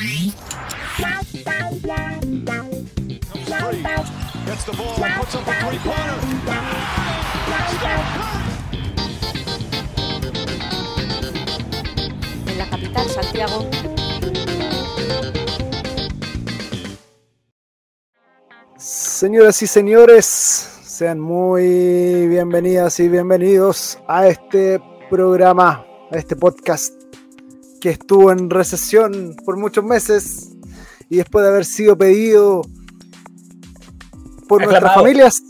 En la capital, Santiago. Señoras y señores, sean muy bienvenidas y bienvenidos a este programa, a este podcast que estuvo en recesión por muchos meses y después de haber sido pedido por nuestras familias,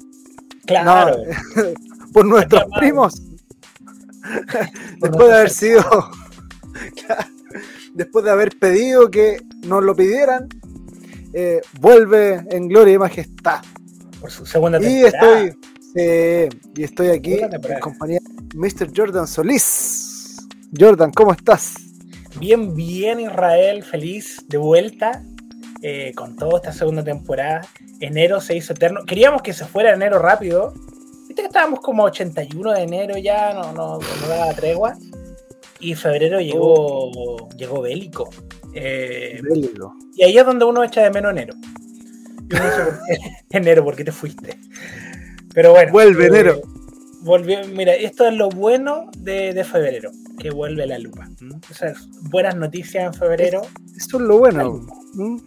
Claro. no, por nuestros Aclamado. primos, después de haber sido, después de haber pedido que nos lo pidieran, eh, vuelve en gloria y majestad. por su segunda Y temporada. estoy, sí, y estoy aquí en compañía de Mr. Jordan Solís. Jordan, ¿cómo estás? Bien, bien, Israel, feliz de vuelta eh, con toda esta segunda temporada. Enero se hizo eterno. Queríamos que se fuera enero rápido. Viste que estábamos como 81 de enero ya, no, no, no daba tregua. Y febrero llegó, llegó bélico. Eh, Bélico. y ahí es donde uno echa de menos enero. Y uno dice, ¿por qué? enero, ¿por qué te fuiste? Pero bueno. Vuelve eh, enero. volvió- mira, esto es lo bueno de, de febrero, que vuelve la lupa. O sea, buenas noticias en febrero. Eso es lo bueno.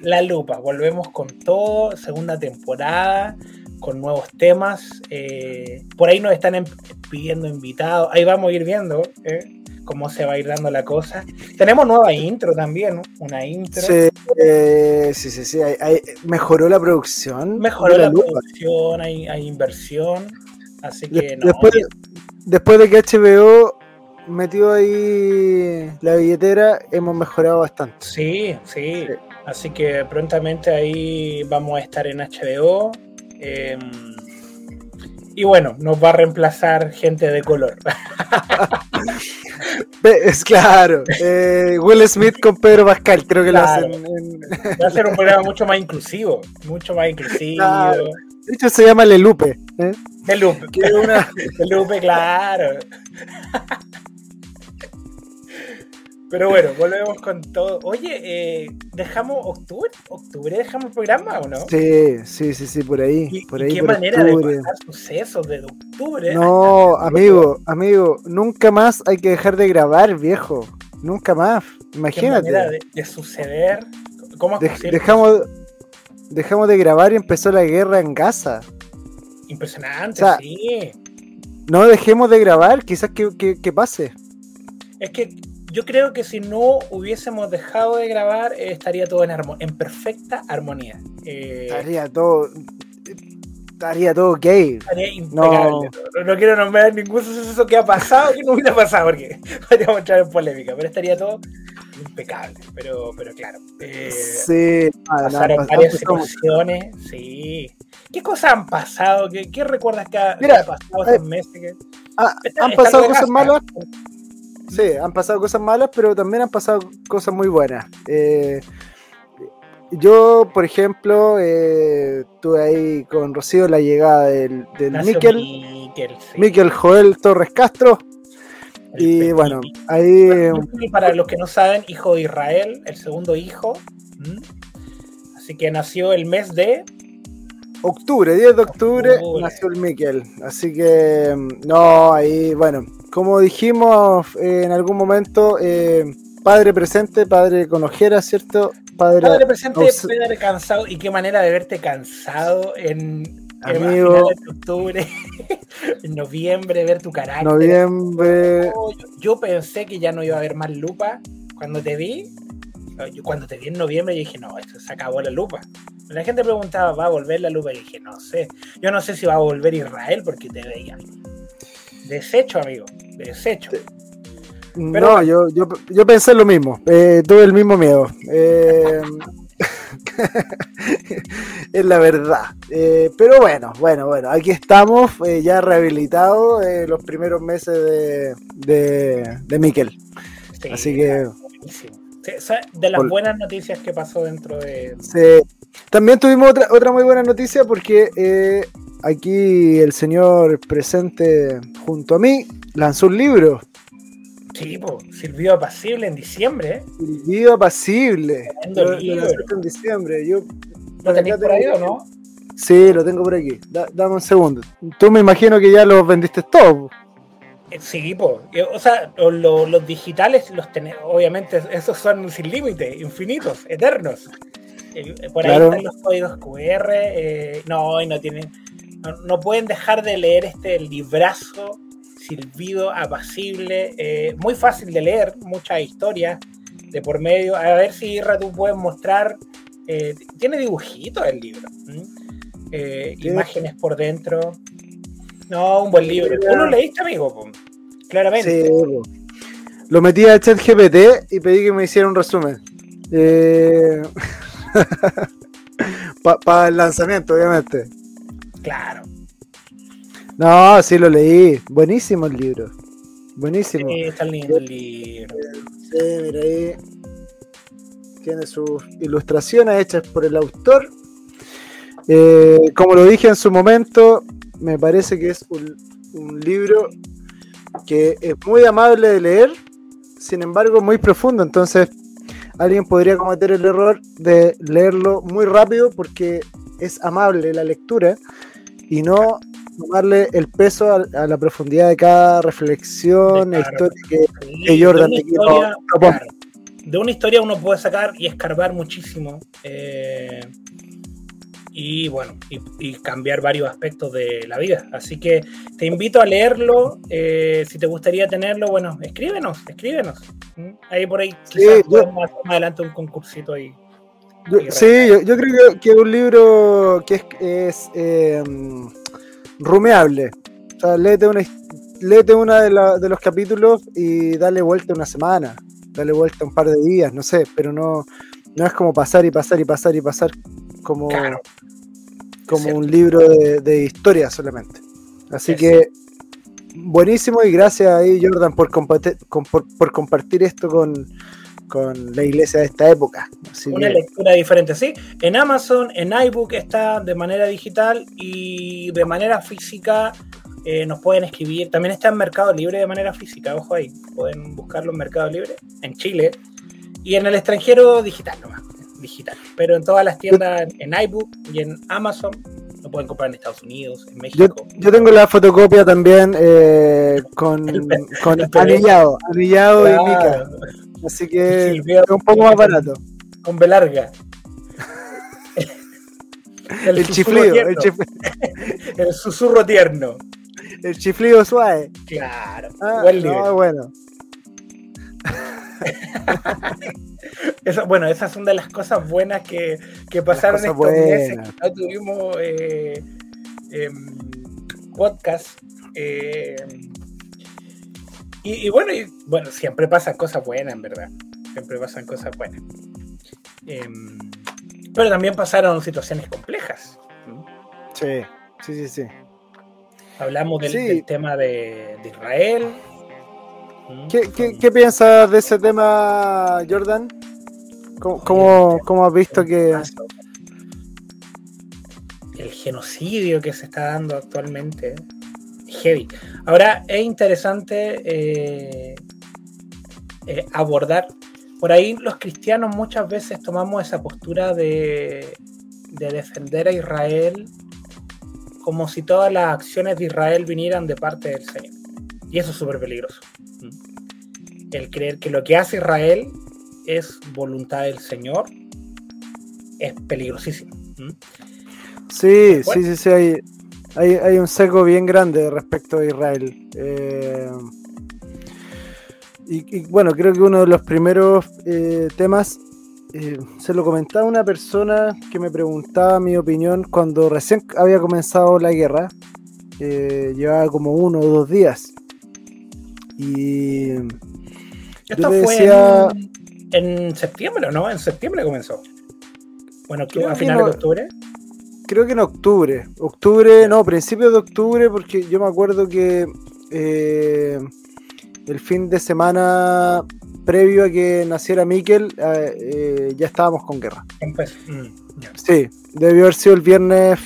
La lupa, volvemos con todo, segunda temporada, con nuevos temas. eh, por ahí nos están em- pidiendo invitados. Ahí vamos a ir viendo eh, cómo se va a ir dando la cosa. Tenemos nueva intro también, ¿no? una intro. Sí, eh, sí, sí, sí. hay- hay- mejoró la producción. Mejoró la, producción, hay, hay inversión. Así que no. después, después de que HBO metió ahí la billetera, hemos mejorado bastante. Sí, sí. Sí. Así que prontamente ahí vamos a estar en HBO. eh, y bueno, nos va a reemplazar gente de color. Es claro. eh, Will Smith con Pedro Pascal, creo que Claro. lo hacen. en- Va a ser un programa mucho más inclusivo. Mucho más inclusivo. Claro. De hecho, se llama Lelupe. ¿eh? De Lupe. Que es una, De Lupe, claro. Pero bueno, volvemos con todo. Oye, eh, ¿dejamos octubre? ¿Octubre dejamos el programa o no? Sí, sí, sí, sí, por ahí. ¿Y, por ahí, qué por manera octubre. de pasar sucesos desde octubre? No, amigo, amigo, nunca más hay que dejar de grabar, viejo. Nunca más. ¿Qué manera Imagínate. de, de suceder? ¿Cómo es De- dejamos, dejamos de grabar y empezó la guerra en Gaza. Impresionante, O sea, sí. No dejemos de grabar, quizás que, que- que pase. Es que yo creo que si no hubiésemos dejado de grabar, eh, estaría todo en, armo- en perfecta armonía. Eh, Estaría todo. Estaría todo gay. estaría impecable. No. no quiero nombrar ningún suceso que ha pasado que no hubiera pasado, porque podríamos entrar en polémica, pero estaría todo impecable. Pero, pero claro. eh, Sí, ah, no, pasaron varias situaciones, sí. ¿Qué cosas han pasado? ¿Qué, qué recuerdas que ha, que Mira, ha pasado estos meses? que- Ah, han pasado cosas malas. Sí, han pasado cosas malas, pero también han pasado cosas muy buenas. Eh, yo, por ejemplo, eh, estuve ahí con Rocío la llegada del, del Miquel, Miquel, sí. Miquel Joel Torres Castro. El Y bueno, ahí Y para los que no saben, hijo de Israel, el segundo hijo. Así que nació el mes de. Octubre, 10 de octubre, Octubre. nació el Miquel. Así que, mm, no, ahí, bueno, como dijimos eh, en algún momento, eh, padre presente, padre con ojeras, ¿cierto? Padre, Padre presente, padre cansado. Y qué manera de verte cansado en. en- a Amigo. finales de octubre, en noviembre, ver tu carácter. noviembre. Yo, yo pensé que ya no iba a haber más lupa cuando te vi. Yo cuando te vi en noviembre, yo dije, no, esto se acabó la lupa. La gente preguntaba, ¿va a volver la lupa? Y dije, no sé. Yo no sé si va a volver Israel porque te veía. Desecho, amigo. Desecho. Pero no, yo, yo, yo pensé lo mismo, eh, tuve el mismo miedo. Eh, es la verdad. Eh, pero bueno, bueno, bueno, aquí estamos eh, ya rehabilitados eh, los primeros meses de, de, de Miquel. Sí, Así que buenísimo. Sí, de las buenas noticias que pasó dentro de. se- también tuvimos otra, otra muy buena noticia porque eh, aquí el señor presente junto a mí lanzó un libro. Sí, pues, Silvio Apacible en diciembre. ¿eh? Silvio Apacible. Lo, libro. en diciembre. Yo, ¿Lo tenéis por ahí o no? Sí, lo tengo por aquí. Da- dame un segundo. Tú me imagino que ya los vendiste todos. Eh, Sí, pues. O sea, lo- lo- los digitales los tenemos, obviamente, esos son sin límite, infinitos, eternos. Eh, Por ahí Claro. están los códigos QR. eh, no, no tienen. No, no pueden dejar de leer este librazo silbido, apacible, eh, muy fácil de leer, muchas historias de por medio. A ver si Irra, tú puedes mostrar. eh, tiene dibujitos el libro. Eh, imágenes por dentro. No, un buen libro. ¿Tú lo leíste, amigo? Claramente. Sí. Lo metí a ChatGPT y pedí que me hiciera un resumen. Eh... Para el lanzamiento, obviamente. Claro. No, sí lo leí. Buenísimo el libro. Buenísimo. Sí, está lindo el libro. Sí, mira ahí. Tiene sus ilustraciones hechas por el autor. Eh, como lo dije en su momento, me parece que es un, un libro que es muy amable de leer, sin embargo muy profundo. Entonces, alguien podría cometer el error de leerlo muy rápido porque es amable la lectura y no tomarle el peso a, a la profundidad de cada reflexión e Claro. historia que Jordan de, una te quiero- claro, de una historia uno puede sacar y escarbar muchísimo. eh, y bueno, y, y cambiar varios aspectos de la vida. Así que te invito a leerlo. eh, si te gustaría tenerlo, bueno, escríbenos, escríbenos. ¿m? Ahí por ahí quizás yo- más adelante un concursito ahí. Yo- sí, yo, yo creo que, es un libro que es, es, eh, rumeable. O sea, léete una, léete una de, la- de los capítulos y dale vuelta una semana, dale vuelta un par de días, no sé, pero no, no es como pasar y pasar y pasar y pasar como, Claro. como un libro de, de historia solamente. Así Es que buenísimo y gracias ahí Jordan por, comparte- con- por, por compartir esto con, con la iglesia de esta época. Así Una que- lectura diferente, sí. En Amazon, en iBook está de manera digital y de manera física eh, nos pueden escribir. También está en Mercado Libre de manera física, ojo ahí. Pueden buscarlo en Mercado Libre, en Chile. Y en el extranjero, digital nomás. Digital. Pero en todas las tiendas, en iBook y en Amazon, lo pueden comprar en Estados Unidos, en México. yo tengo la fotocopia también eh, con, El con el anillado, anillado y mica. Así que Sí, es un poco más barato. con B larga. El, susurro chiflido, el, el susurro tierno. el chiflido suave. Claro. Ah, buen no, bueno. Eso, bueno, esas son de las cosas buenas que, que pasaron estos meses buenas. que no tuvimos eh, em, podcast. eh, y, y bueno, y, bueno, siempre pasan cosas buenas, en verdad. Siempre pasan cosas buenas. Em, pero también pasaron situaciones complejas. Sí, sí, sí, sí. Hablamos del, Sí. del tema de, de Israel. ¿Qué, piensas de ese tema, Jordan? ¿Cómo, has visto que.? el genocidio que se está dando actualmente heavy. Ahora es interesante eh, eh, abordar. Por ahí los cristianos muchas veces tomamos esa postura de defender a Israel como si todas las acciones de Israel vinieran de parte del Señor. Y eso es súper peligroso. El creer que lo que hace Israel es voluntad del Señor es peligrosísimo. Sí, Bueno. sí, sí, sí. Hay, hay, hay un seco bien grande respecto a Israel. Eh, y, y, bueno, creo que uno de los primeros eh, temas eh, se lo comentaba una persona que me preguntaba mi opinión cuando recién había comenzado la guerra. Llevaba como uno o dos días. Y Esto fue decía- en, en septiembre, ¿no? En septiembre comenzó. Bueno, a finales no- de octubre. creo que en octubre. Octubre, no, principios de octubre, porque yo me acuerdo que eh, el fin de semana previo a que naciera Miquel, eh, eh, ya estábamos con guerra. Empezó. Mm. Sí, debió haber sido el viernes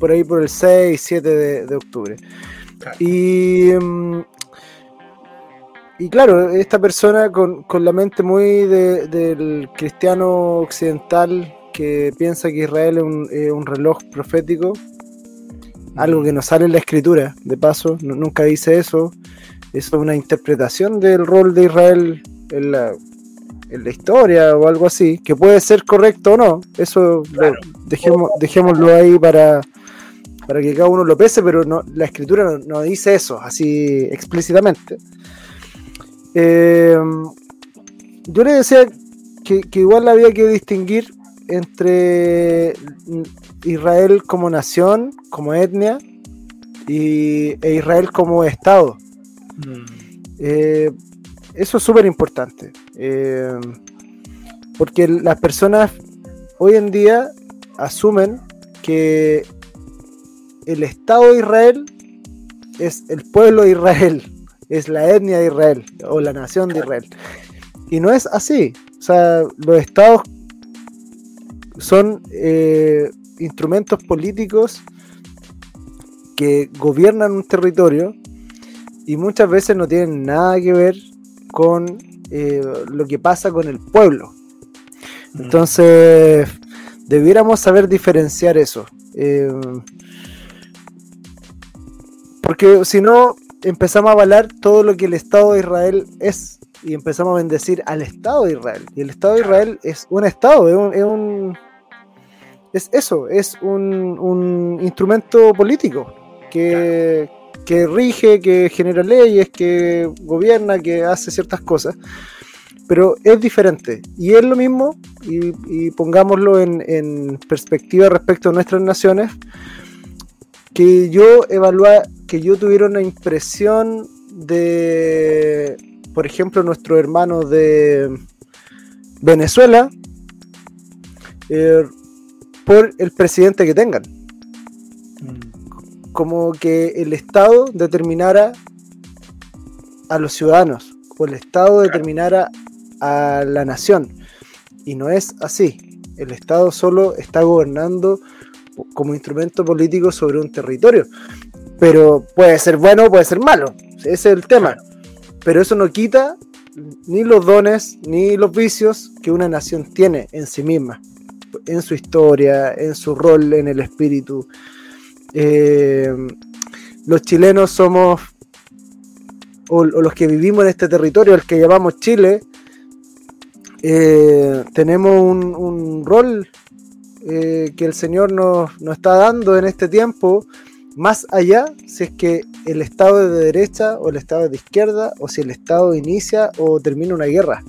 por ahí por el 6, 7 de, de octubre. Claro. Y, mm, y claro, esta persona con, con la mente muy de- del cristiano occidental que piensa que Israel es un, es un reloj profético, algo que no sale en la escritura, de paso, nu- nunca dice eso. Eso es una interpretación del rol de Israel en la, en la historia o algo así, que puede ser correcto o no. Eso lo- Claro. dejemos, dejémoslo ahí para, para que cada uno lo pese, pero no, la escritura no, no dice eso así explícitamente. Eh, yo le decía que, que igual había que distinguir entre Israel como nación, como etnia, y, e Israel como Estado. Mm, Eh, eso es súper importante. eh, porque las personas hoy en día asumen que el Estado de Israel es el pueblo de Israel, es la etnia de Israel o la nación de Israel. Y no es así. O sea, los estados son eh, instrumentos políticos que gobiernan un territorio y muchas veces no tienen nada que ver con eh, lo que pasa con el pueblo. mm. Entonces, debiéramos saber diferenciar eso. Eh, porque si no, empezamos a avalar todo lo que el Estado de Israel es y empezamos a bendecir al Estado de Israel. Y el Estado de Israel es un Estado, es un... Es, un- es eso, es un, un instrumento político que, que rige, que genera leyes, que gobierna, que hace ciertas cosas pero es diferente. Y es lo mismo, y, y pongámoslo en, en perspectiva respecto a nuestras naciones, que yo evalúa, que yo tuviera una impresión de, por ejemplo, nuestros hermanos de Venezuela, eh, por el presidente que tengan. Mm, Como que el Estado determinara a los ciudadanos, o el Estado determinara a la nación. Y no es así. El Estado solo está gobernando como instrumento político sobre un territorio. Pero puede ser bueno o puede ser malo. Ese es el tema. Pero eso no quita ni los dones ni los vicios que una nación tiene en sí misma. En su historia, en su rol en el espíritu. Eh, los chilenos somos, o, los que vivimos en este territorio, el que llamamos Chile, eh, tenemos un, rol eh, que el Señor nos está dando en este tiempo, más allá si es que el Estado es de derecha o el Estado es de izquierda, o si el Estado inicia o termina una guerra.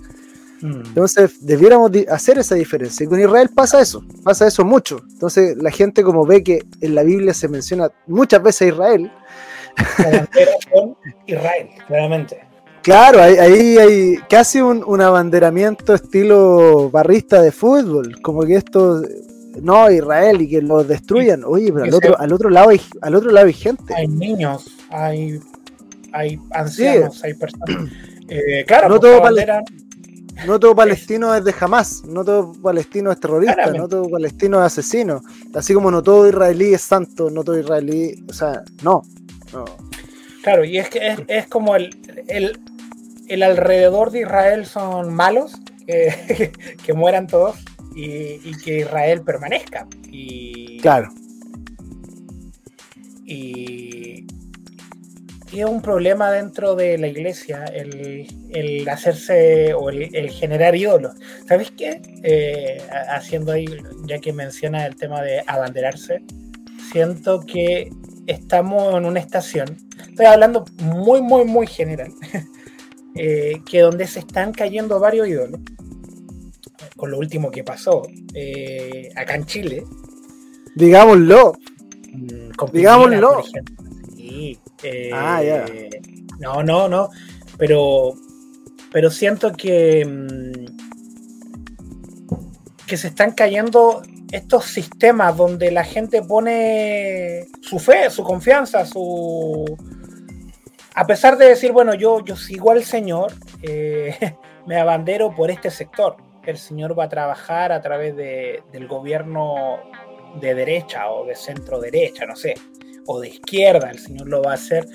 mm. Entonces, debiéramos hacer esa diferencia. Y con Israel pasa eso, pasa eso mucho. Entonces, la gente como ve que en la Biblia se menciona muchas veces a Israel, con Israel, claramente. claro, ahí, ahí hay casi un, un abanderamiento estilo barrista de fútbol, como que esto, no, Israel y que lo destruyan. Oye, pero al otro, al otro lado hay, al otro lado hay gente. Hay niños, hay, hay ancianos, hay personas. Eh, claro, No porque todo bandera- No todo palestino es de Hamas, no todo palestino es terrorista, Claramente. no todo palestino es asesino. Así como no todo israelí es santo, no todo israelí, o sea, no. no. Claro, y es que es, es como el, el, el alrededor de Israel son malos, que, que mueran todos y, y que Israel permanezca. Y, Claro, y, y es un problema dentro de la iglesia el, el hacerse o el, el generar ídolos. ¿Sabes qué? Eh, ha- haciendo ahí, ya que menciona el tema de abanderarse, siento que estamos en una estación, estoy hablando muy, muy, muy general, eh, que donde se están cayendo varios ídolos, con lo último que pasó eh, acá en Chile, digámoslo. Mm, con Digámoslo. Piñera. Sí, eh, Ah, ya. No, no, no. Pero, pero siento que, mm, que se están cayendo estos sistemas donde la gente pone su fe, su confianza, su. A pesar de decir, bueno, yo, yo sigo al Señor, eh, me abandero por este sector. El Señor va a trabajar a través de- del gobierno de derecha o de centro derecha, no sé, o de izquierda, el Señor lo va a hacer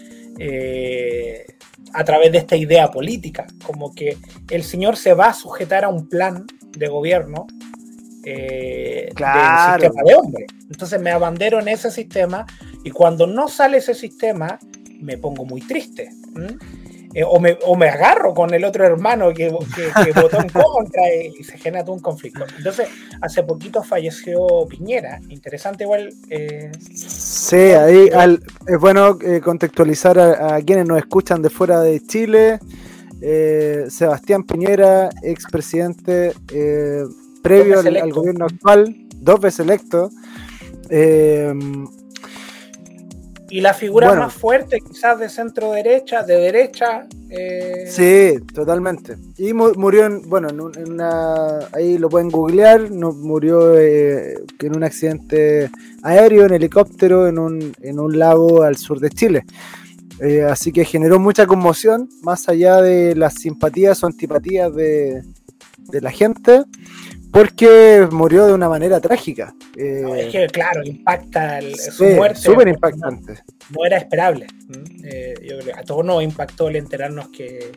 eh, a través de esta idea política, como que el señor se va a sujetar a un plan de gobierno eh, Claro. del sistema de hombre. Entonces me abandero en ese sistema y cuando no sale ese sistema me pongo muy triste. Eh, o, me, o me agarro con el otro hermano que, que- que votó en contra y, se genera todo un conflicto. Entonces, hace poquito falleció Piñera. Interesante igual. eh, Sí, ahí al- es bueno eh, contextualizar a, a quienes nos escuchan de fuera de Chile. Sebastián Piñera, expresidente previo al, gobierno actual, dos veces electo. Y la figura Bueno. más fuerte, quizás de centro derecha, de derecha. eh, sí, totalmente. Y mu- murió en, bueno, en, un- en una, ahí lo pueden googlear, no, murió eh, en un accidente aéreo, en helicóptero, en un, en un lago al sur de Chile. Eh, así que generó mucha conmoción, más allá de las simpatías o antipatías de, de la gente, porque murió de una manera trágica. Eh, no, es que, claro, impacta el- su muerte. súper no- impactante. No, era esperable. Eh, yo creo que a todos nos impactó el enterarnos que,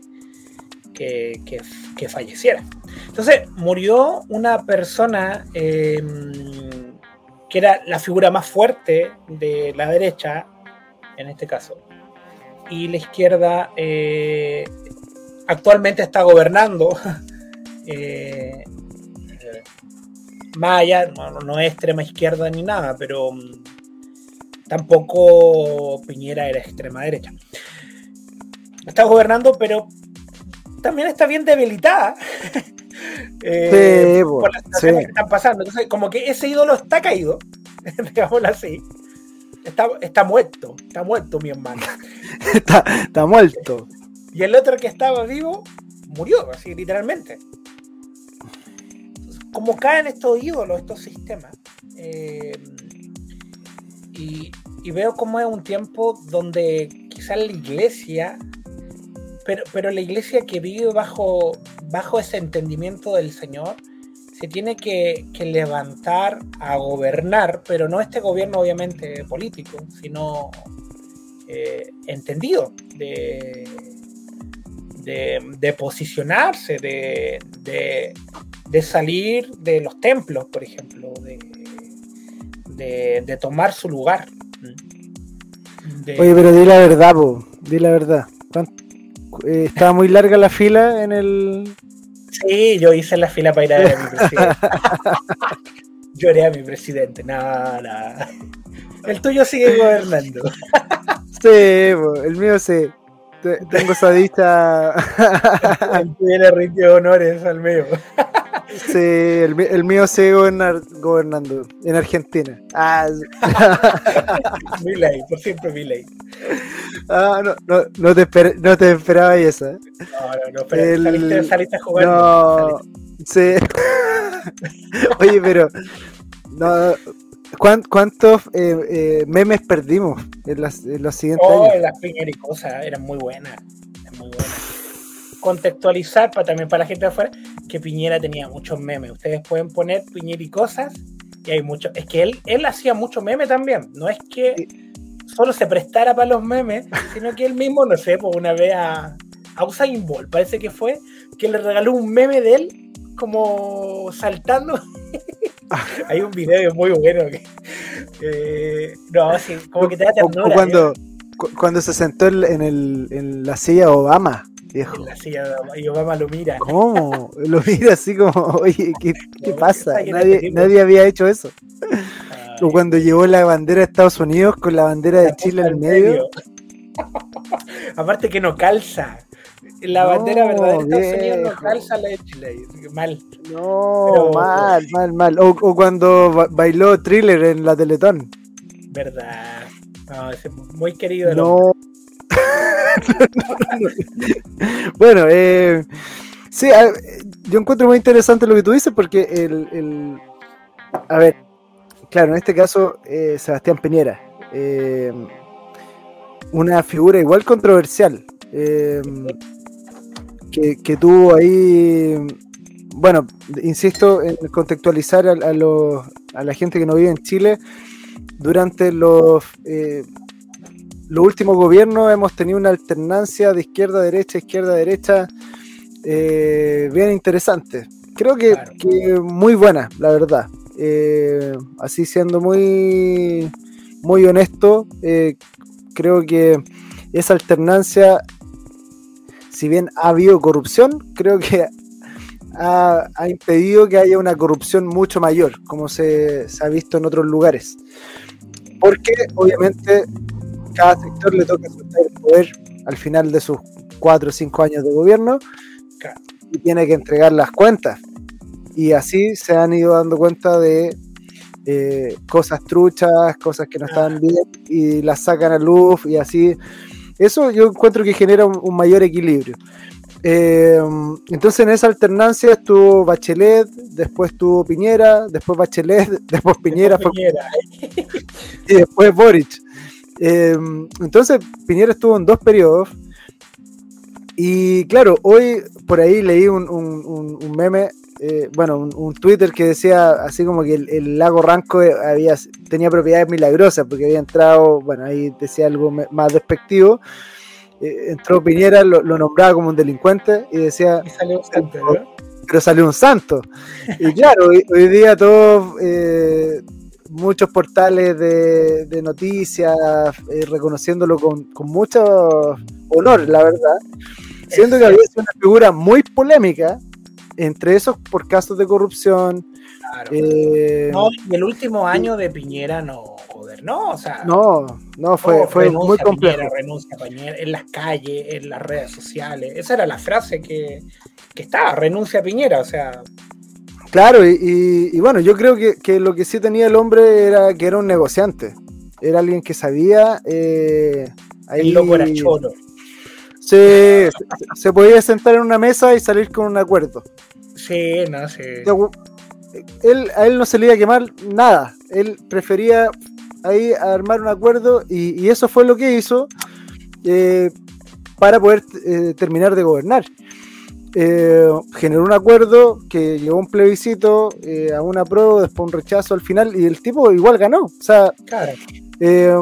que, que- que falleciera. Entonces, murió una persona eh, que era la figura más fuerte de la derecha, en este caso, y la izquierda eh, actualmente está gobernando. eh, eh, más allá, no, no es extrema izquierda ni nada, pero mm, tampoco Piñera era extrema derecha. Está gobernando, pero también está bien debilitada. eh, Sí, por las situaciones sí. que están pasando. Entonces, como que ese ídolo está caído, digámoslo así. Está, está muerto, está muerto mi hermano. está, está muerto. Y el otro que estaba vivo murió, así literalmente. Como caen estos ídolos, estos sistemas. eh, y, veo como es un tiempo donde quizás la iglesia, pero, pero la iglesia que vive bajo, bajo ese entendimiento del Señor, se tiene que, que levantar a gobernar, pero no este gobierno obviamente político, sino eh, entendido de, de, de posicionarse, de, de, de salir de los templos, por ejemplo, de, de, de tomar su lugar. De- Oye, pero di la verdad, po, di la verdad. ¿Cuán- eh, estaba muy larga la fila en el. Sí, yo hice la fila para ir a ver a mi presidente. Lloré a mi presidente, nada, nada. El tuyo sigue gobernando. Sí, po, el mío sí. Te- Tengo esa dicha. El tuyo le rindió honores al mío. Sí, el, el mío sigue gobernando en Argentina. Ah, sí. Mi ley, por siempre mi ley. Ah, no, no, no te, esper- no te esperaba esa. No, no, no, pero El- saliste, saliste a jugar. No, sí. Oye, pero. No, ¿cuán- ¿Cuántos eh, eh, memes perdimos en, las- en los siguientes Oh, años? las piñericosas eran muy buenas. Eran muy buenas. Contextualizar para, también para la gente de afuera que Piñera tenía muchos memes. Ustedes pueden poner piñericosas y hay muchos. Es que él, él hacía mucho meme también. No es que solo se prestara para los memes, sino que él mismo, no sé, pues una vez a, a Usain Bolt, parece que fue, que le regaló un meme de él como saltando. Hay un video muy bueno que. eh, no, sí, como que te da O- o ternura. cuando, cu- cuando se sentó en, el, en la silla Obama, viejo. La silla de Obama, y Obama lo mira. ¿Cómo? Lo mira así como, oye, ¿qué, qué No, pasa? Nadie, ¿Qué nadie había hecho eso. Ay, O cuando llevó la bandera de Estados Unidos con la bandera de Chile en medio. Aparte que no calza. La No, bandera verdadera de Estados Unidos no calza la de Chile. Mal. No, Pero- mal, mal, mal. O, o cuando ba- bailó thriller en la Teletón. Verdad. No, es muy querido. el No. hombre. bueno, eh, sí, yo encuentro muy interesante lo que tú dices porque el, a ver, claro, en este caso eh, Sebastián Piñera, eh, una figura igual controversial, que, tuvo ahí, bueno, insisto en contextualizar a, los- a la gente que no vive en Chile durante los... los últimos gobiernos hemos tenido una alternancia de izquierda a derecha, izquierda a derecha, eh, bien interesante. Creo que, Claro. que muy buena, la verdad. Eh, así siendo muy, muy honesto, eh, creo que esa alternancia, si bien ha habido corrupción, creo que ha, ha impedido que haya una corrupción mucho mayor, como se, se ha visto en otros lugares. Porque obviamente cada sector le toca soltar el poder al final de sus cuatro o cinco años de gobierno y tiene que entregar las cuentas. Y así se han ido dando cuenta de eh, cosas truchas, cosas que no estaban bien y las sacan a luz y así. Eso yo encuentro que genera un, un mayor equilibrio. Eh, entonces en esa alternancia estuvo Bachelet, después estuvo Piñera, después Bachelet, después Piñera, fue Piñera. y después Boric. Eh, entonces Piñera estuvo en dos periodos. Y claro, hoy por ahí leí un, un- un- un meme, eh, bueno, un, un Twitter que decía así como que el, el lago Ranco había, tenía propiedades milagrosas porque había entrado, bueno, ahí decía algo más despectivo. Eh, entró Piñera, lo, lo nombraba como un delincuente y decía, Y salió bastante, ¿no? pero salió un santo. Y claro, hoy, hoy día todos, eh, muchos portales de, de noticias eh, reconociéndolo con, con mucho honor, la verdad. Siendo que había sido una figura muy polémica, entre esos por casos de corrupción. Claro. eh, No, y el último año de Piñera no, joder, no, o sea, no, no, fue, no, fue muy complejo. Piñera, renuncia Piñera, en las calles, en las redes sociales. Esa era la frase que, que estaba, renuncia a Piñera, o sea, Claro, y, y- y bueno, yo creo que, que lo que sí tenía el hombre era que era un negociante. Era alguien que sabía. eh, ahí, el loco era choro. se, se- podía sentar en una mesa y salir con un acuerdo. Sí, no sé. Él, a él no se le iba a quemar nada. Él prefería ahí armar un acuerdo y, y eso fue lo que hizo eh, para poder eh, terminar de gobernar. Eh, generó un acuerdo que llevó un plebiscito, eh, a una prueba, después un rechazo al final y el tipo igual ganó. O sea, Claro, eh,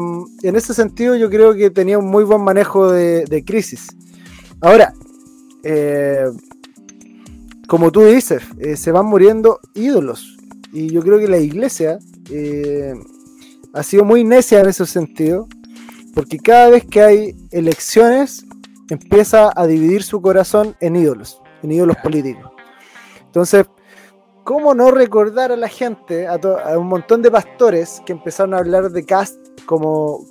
en ese sentido, yo creo que tenía un muy buen manejo de, de crisis. Ahora, como tú dices, se van muriendo ídolos. Y yo creo que la iglesia ha sido muy necia en ese sentido, porque cada vez que hay elecciones, empieza a dividir su corazón en ídolos, en ídolos políticos. Entonces, ¿cómo no recordar a la gente, a, un montón de pastores que empezaron a hablar de Cast como,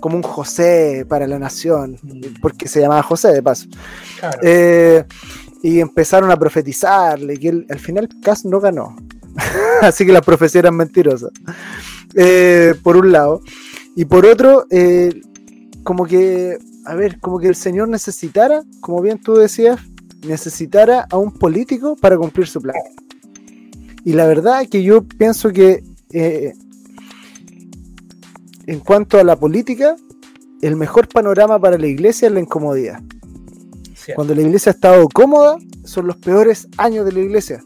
como un José para la nación? Mm. Porque se llamaba José, de paso. claro. Eh, y empezaron a profetizarle que él- al final Cast no ganó. Así que las profecías eran mentirosas. Eh, por un lado. Y por otro, eh, como que, a ver, como que el Señor necesitara, como bien tú decías, necesitara a un político para cumplir su plan. Y la verdad es que yo pienso que eh, en cuanto a la política, el mejor panorama para la iglesia es la incomodidad. Cierto. Cuando la iglesia ha estado cómoda, son los peores años de la iglesia.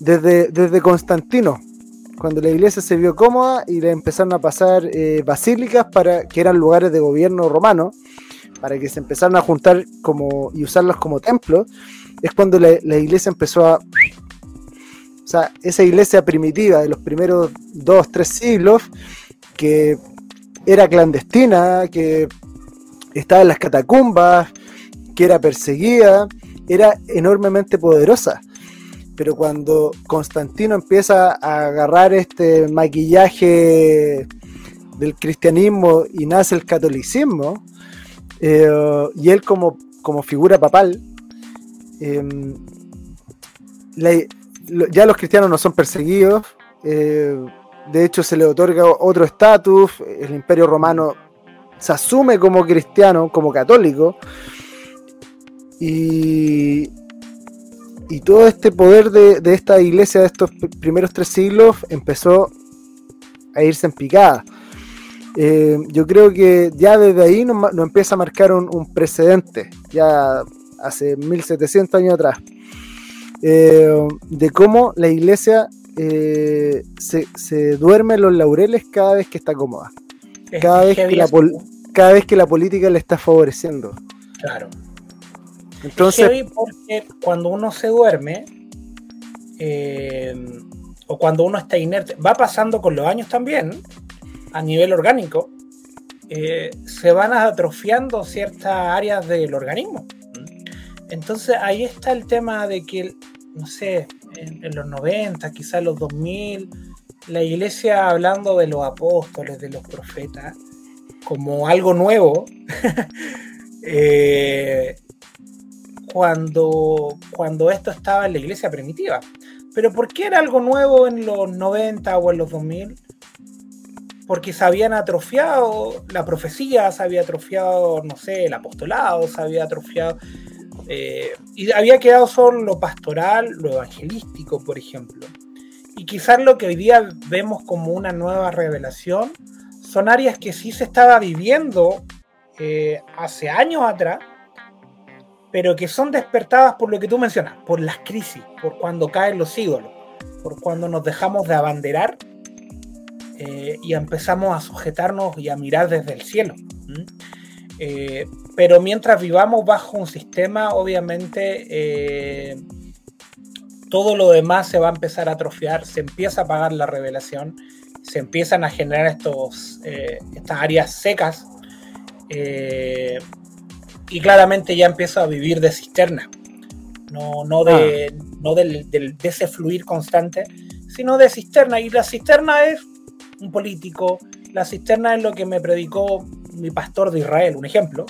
Desde, desde Constantino, cuando la iglesia se vio cómoda y le empezaron a pasar eh, basílicas para que eran lugares de gobierno romano, para que se empezaran a juntar como y usarlos como templos, es cuando la, la iglesia empezó a. O sea, esa iglesia primitiva de los primeros dos, tres siglos, que era clandestina, que estaba en las catacumbas, que era perseguida, era enormemente poderosa. Pero cuando Constantino empieza a agarrar este maquillaje del cristianismo y nace el catolicismo, eh, y él como, como figura papal, lo- ya los cristianos no son perseguidos, eh, de hecho se le otorga otro estatus, el imperio romano se asume como cristiano, como católico, y, y todo este poder de, de esta iglesia de estos pr- primeros tres siglos empezó a irse en picada. Eh, yo creo que ya desde ahí nos, empieza a marcar un, un precedente, ya hace 1700 años atrás, eh, de cómo la iglesia eh, se, se duerme en los laureles cada vez que está cómoda. cada vez, que la cada vez que la política le está favoreciendo. Claro. Entonces, porque cuando uno se duerme, eh, o cuando uno está inerte, va pasando con los años también, a nivel orgánico, eh, se van atrofiando ciertas áreas del organismo. Entonces ahí está el tema de que, no sé, en, en los 90, quizás los 2000, la iglesia hablando de los apóstoles, de los profetas, como algo nuevo, eh, cuando, cuando esto estaba en la iglesia primitiva. Pero ¿por qué era algo nuevo en los 90 o en los 2000? Porque se habían atrofiado, la profecía se había atrofiado, no sé, el apostolado se había atrofiado, eh, y había quedado solo lo pastoral, lo evangelístico, por ejemplo. Y quizás lo que hoy día vemos como una nueva revelación son áreas que sí se estaba viviendo eh, hace años atrás, pero que son despertadas por lo que tú mencionas, por las crisis, por cuando caen los ídolos, por cuando nos dejamos de abanderar eh, y empezamos a sujetarnos y a mirar desde el cielo. Eh, pero mientras vivamos bajo un sistema, obviamente todo lo demás se va a empezar a atrofiar, se empieza a apagar la revelación, se empiezan a generar estos, eh, estas áreas secas eh, y claramente ya empiezo a vivir de cisterna, no, no, de, ah. no del, de ese fluir constante, sino de cisterna. Y la cisterna es un político, la cisterna es lo que me predicó mi pastor de Israel, un ejemplo,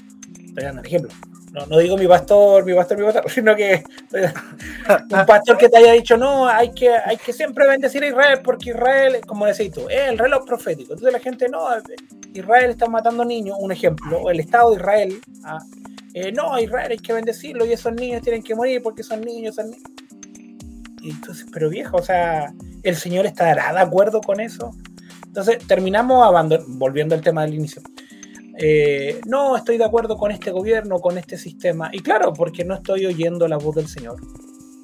estoy dando un ejemplo no, no digo mi pastor, mi pastor, mi pastor, sino que un pastor que te haya dicho, no, hay que, hay que siempre bendecir a Israel porque Israel, como decís tú, es el reloj profético. Entonces la gente, no, Israel está matando niños, un ejemplo, el Estado de Israel, ¿ah? eh, no, Israel hay que bendecirlo y esos niños tienen que morir porque son niños, son niños. Y entonces, pero viejo, o sea, ¿el Señor estará de acuerdo con eso? Entonces terminamos volviendo al tema del inicio eh, no estoy de acuerdo con este gobierno, con este sistema. Y claro, porque no estoy oyendo la voz del Señor.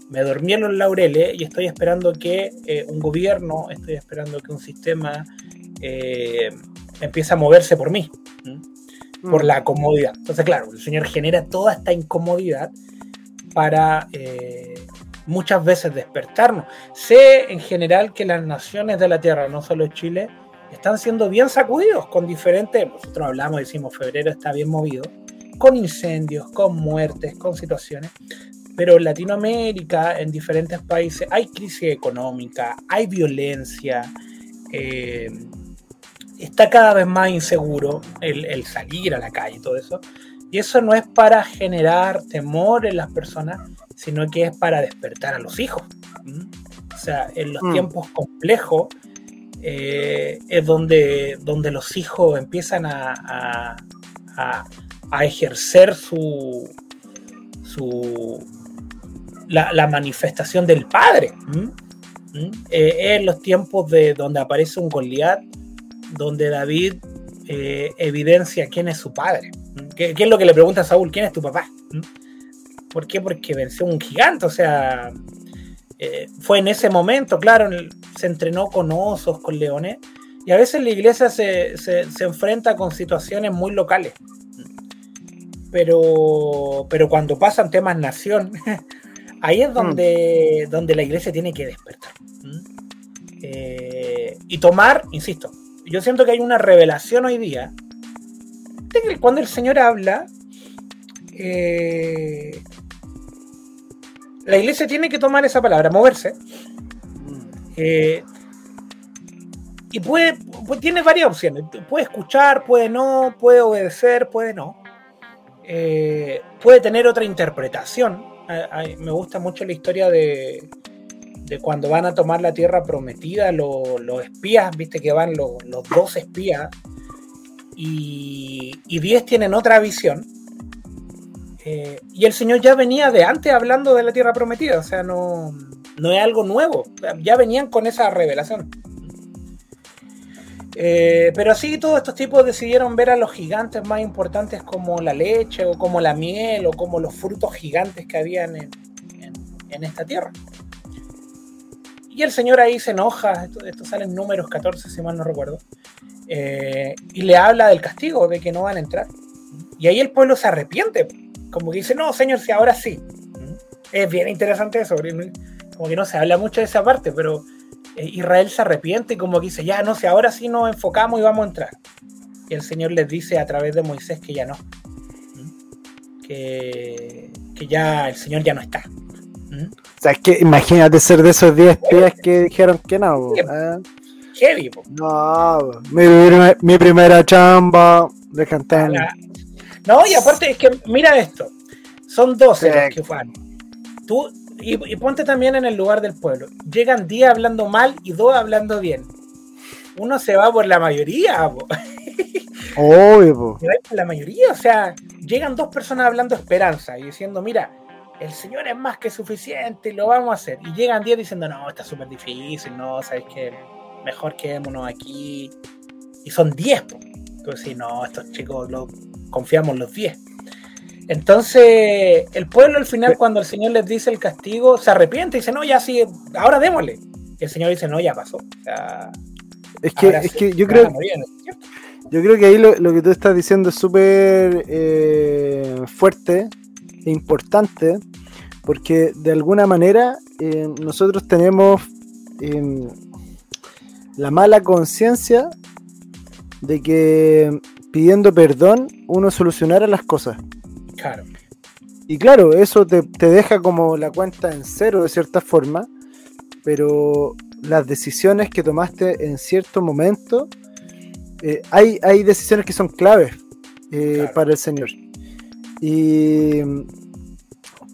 Me dormí en los laureles y estoy esperando que eh, un gobierno, estoy esperando que un sistema eh, empiece a moverse por mí, por mm. la comodidad. Entonces, claro, el Señor genera toda esta incomodidad para muchas veces despertarnos. Sé en general que las naciones de la Tierra, no solo Chile, están siendo bien sacudidos con diferentes, nosotros hablamos, decimos, febrero está bien movido, con incendios, con muertes, con situaciones, pero en Latinoamérica, en diferentes países, hay crisis económica, hay violencia, eh, está cada vez más inseguro el, salir a la calle y todo eso. Y eso no es para generar temor en las personas, sino que es para despertar a los hijos. O sea, en los mm. tiempos complejos, eh, es donde, donde los hijos empiezan a, a, ejercer su, su la, manifestación del padre. Eh, es los tiempos de donde aparece un Goliat, donde David eh, evidencia quién es su padre. ¿Qué, es lo que le pregunta a Saúl? ¿Quién es tu papá? ¿Por qué? Porque venció un gigante, o sea, fue en ese momento, claro, se entrenó con osos, con leones, y a veces la iglesia se, enfrenta con situaciones muy locales. Pero, pero cuando pasan temas nación, ahí es donde, mm. donde la iglesia tiene que despertar. Eh, y tomar, insisto, yo siento que hay una revelación hoy día de que cuando el Señor habla, eh, la iglesia tiene que tomar esa palabra, moverse, eh, y puede, tiene varias opciones. Puede escuchar, puede no, puede obedecer, puede no. Eh, puede tener otra interpretación. me gusta mucho la historia de, de, cuando van a tomar la tierra prometida, los espías, viste que van los, dos espías, y diez tienen otra visión. Eh, y el Señor ya venía de antes hablando de la tierra prometida, o sea, no, es algo nuevo, ya venían con esa revelación. Eh, pero sí, todos estos tipos decidieron ver a los gigantes más importantes como la leche o como la miel o como los frutos gigantes que habían en, esta tierra. y el Señor ahí se enoja, esto, esto sale en números 14, si mal no recuerdo, eh, y le habla del castigo, de que no van a entrar. Y ahí el pueblo se arrepiente, como que dice, no, Señor, si ahora sí. Es bien interesante eso, como que no se habla mucho de esa parte, pero eh, Israel se arrepiente y como que dice, ya no sé, ahora sí nos enfocamos y vamos a entrar. Y el Señor les dice a través de Moisés que ya no. Que, que ya el Señor ya no está. O sea, es que imagínate ser de esos 10 pies que dijeron que no. ¿eh? Heavy, po. No, mi, primer- mi primera chamba de cantar. La- No, y aparte es que mira esto. Son 12 Sí. los que van. Tú, y, y ponte también en el lugar del pueblo. Llegan 10 hablando mal y 2 hablando bien. Uno se va por la mayoría, po. Obvio, po. Se va por la mayoría. O sea, llegan dos personas hablando esperanza y diciendo, mira, el Señor es más que suficiente y lo vamos a hacer. Y llegan 10 diciendo, no, está súper difícil, no, sabes que mejor quedémonos aquí. Y son 10, po. Entonces, no, estos chicos lo, confiamos los 10. Entonces, el pueblo al final, cuando el Señor les dice el castigo, se arrepiente y dice, no, ya sí, ahora démosle. Y el Señor dice, no, ya pasó. O sea, Es que, es sí, que yo creo, yo creo que ahí lo, lo que tú estás diciendo es súper eh, fuerte e importante, porque de alguna manera eh, nosotros tenemos eh, la mala conciencia de que pidiendo perdón uno solucionara las cosas. Claro, Y claro, eso te, te deja como la cuenta en cero de cierta forma, pero las decisiones que tomaste en cierto momento, eh, hay, hay decisiones que son claves eh, Claro. para el Señor. Y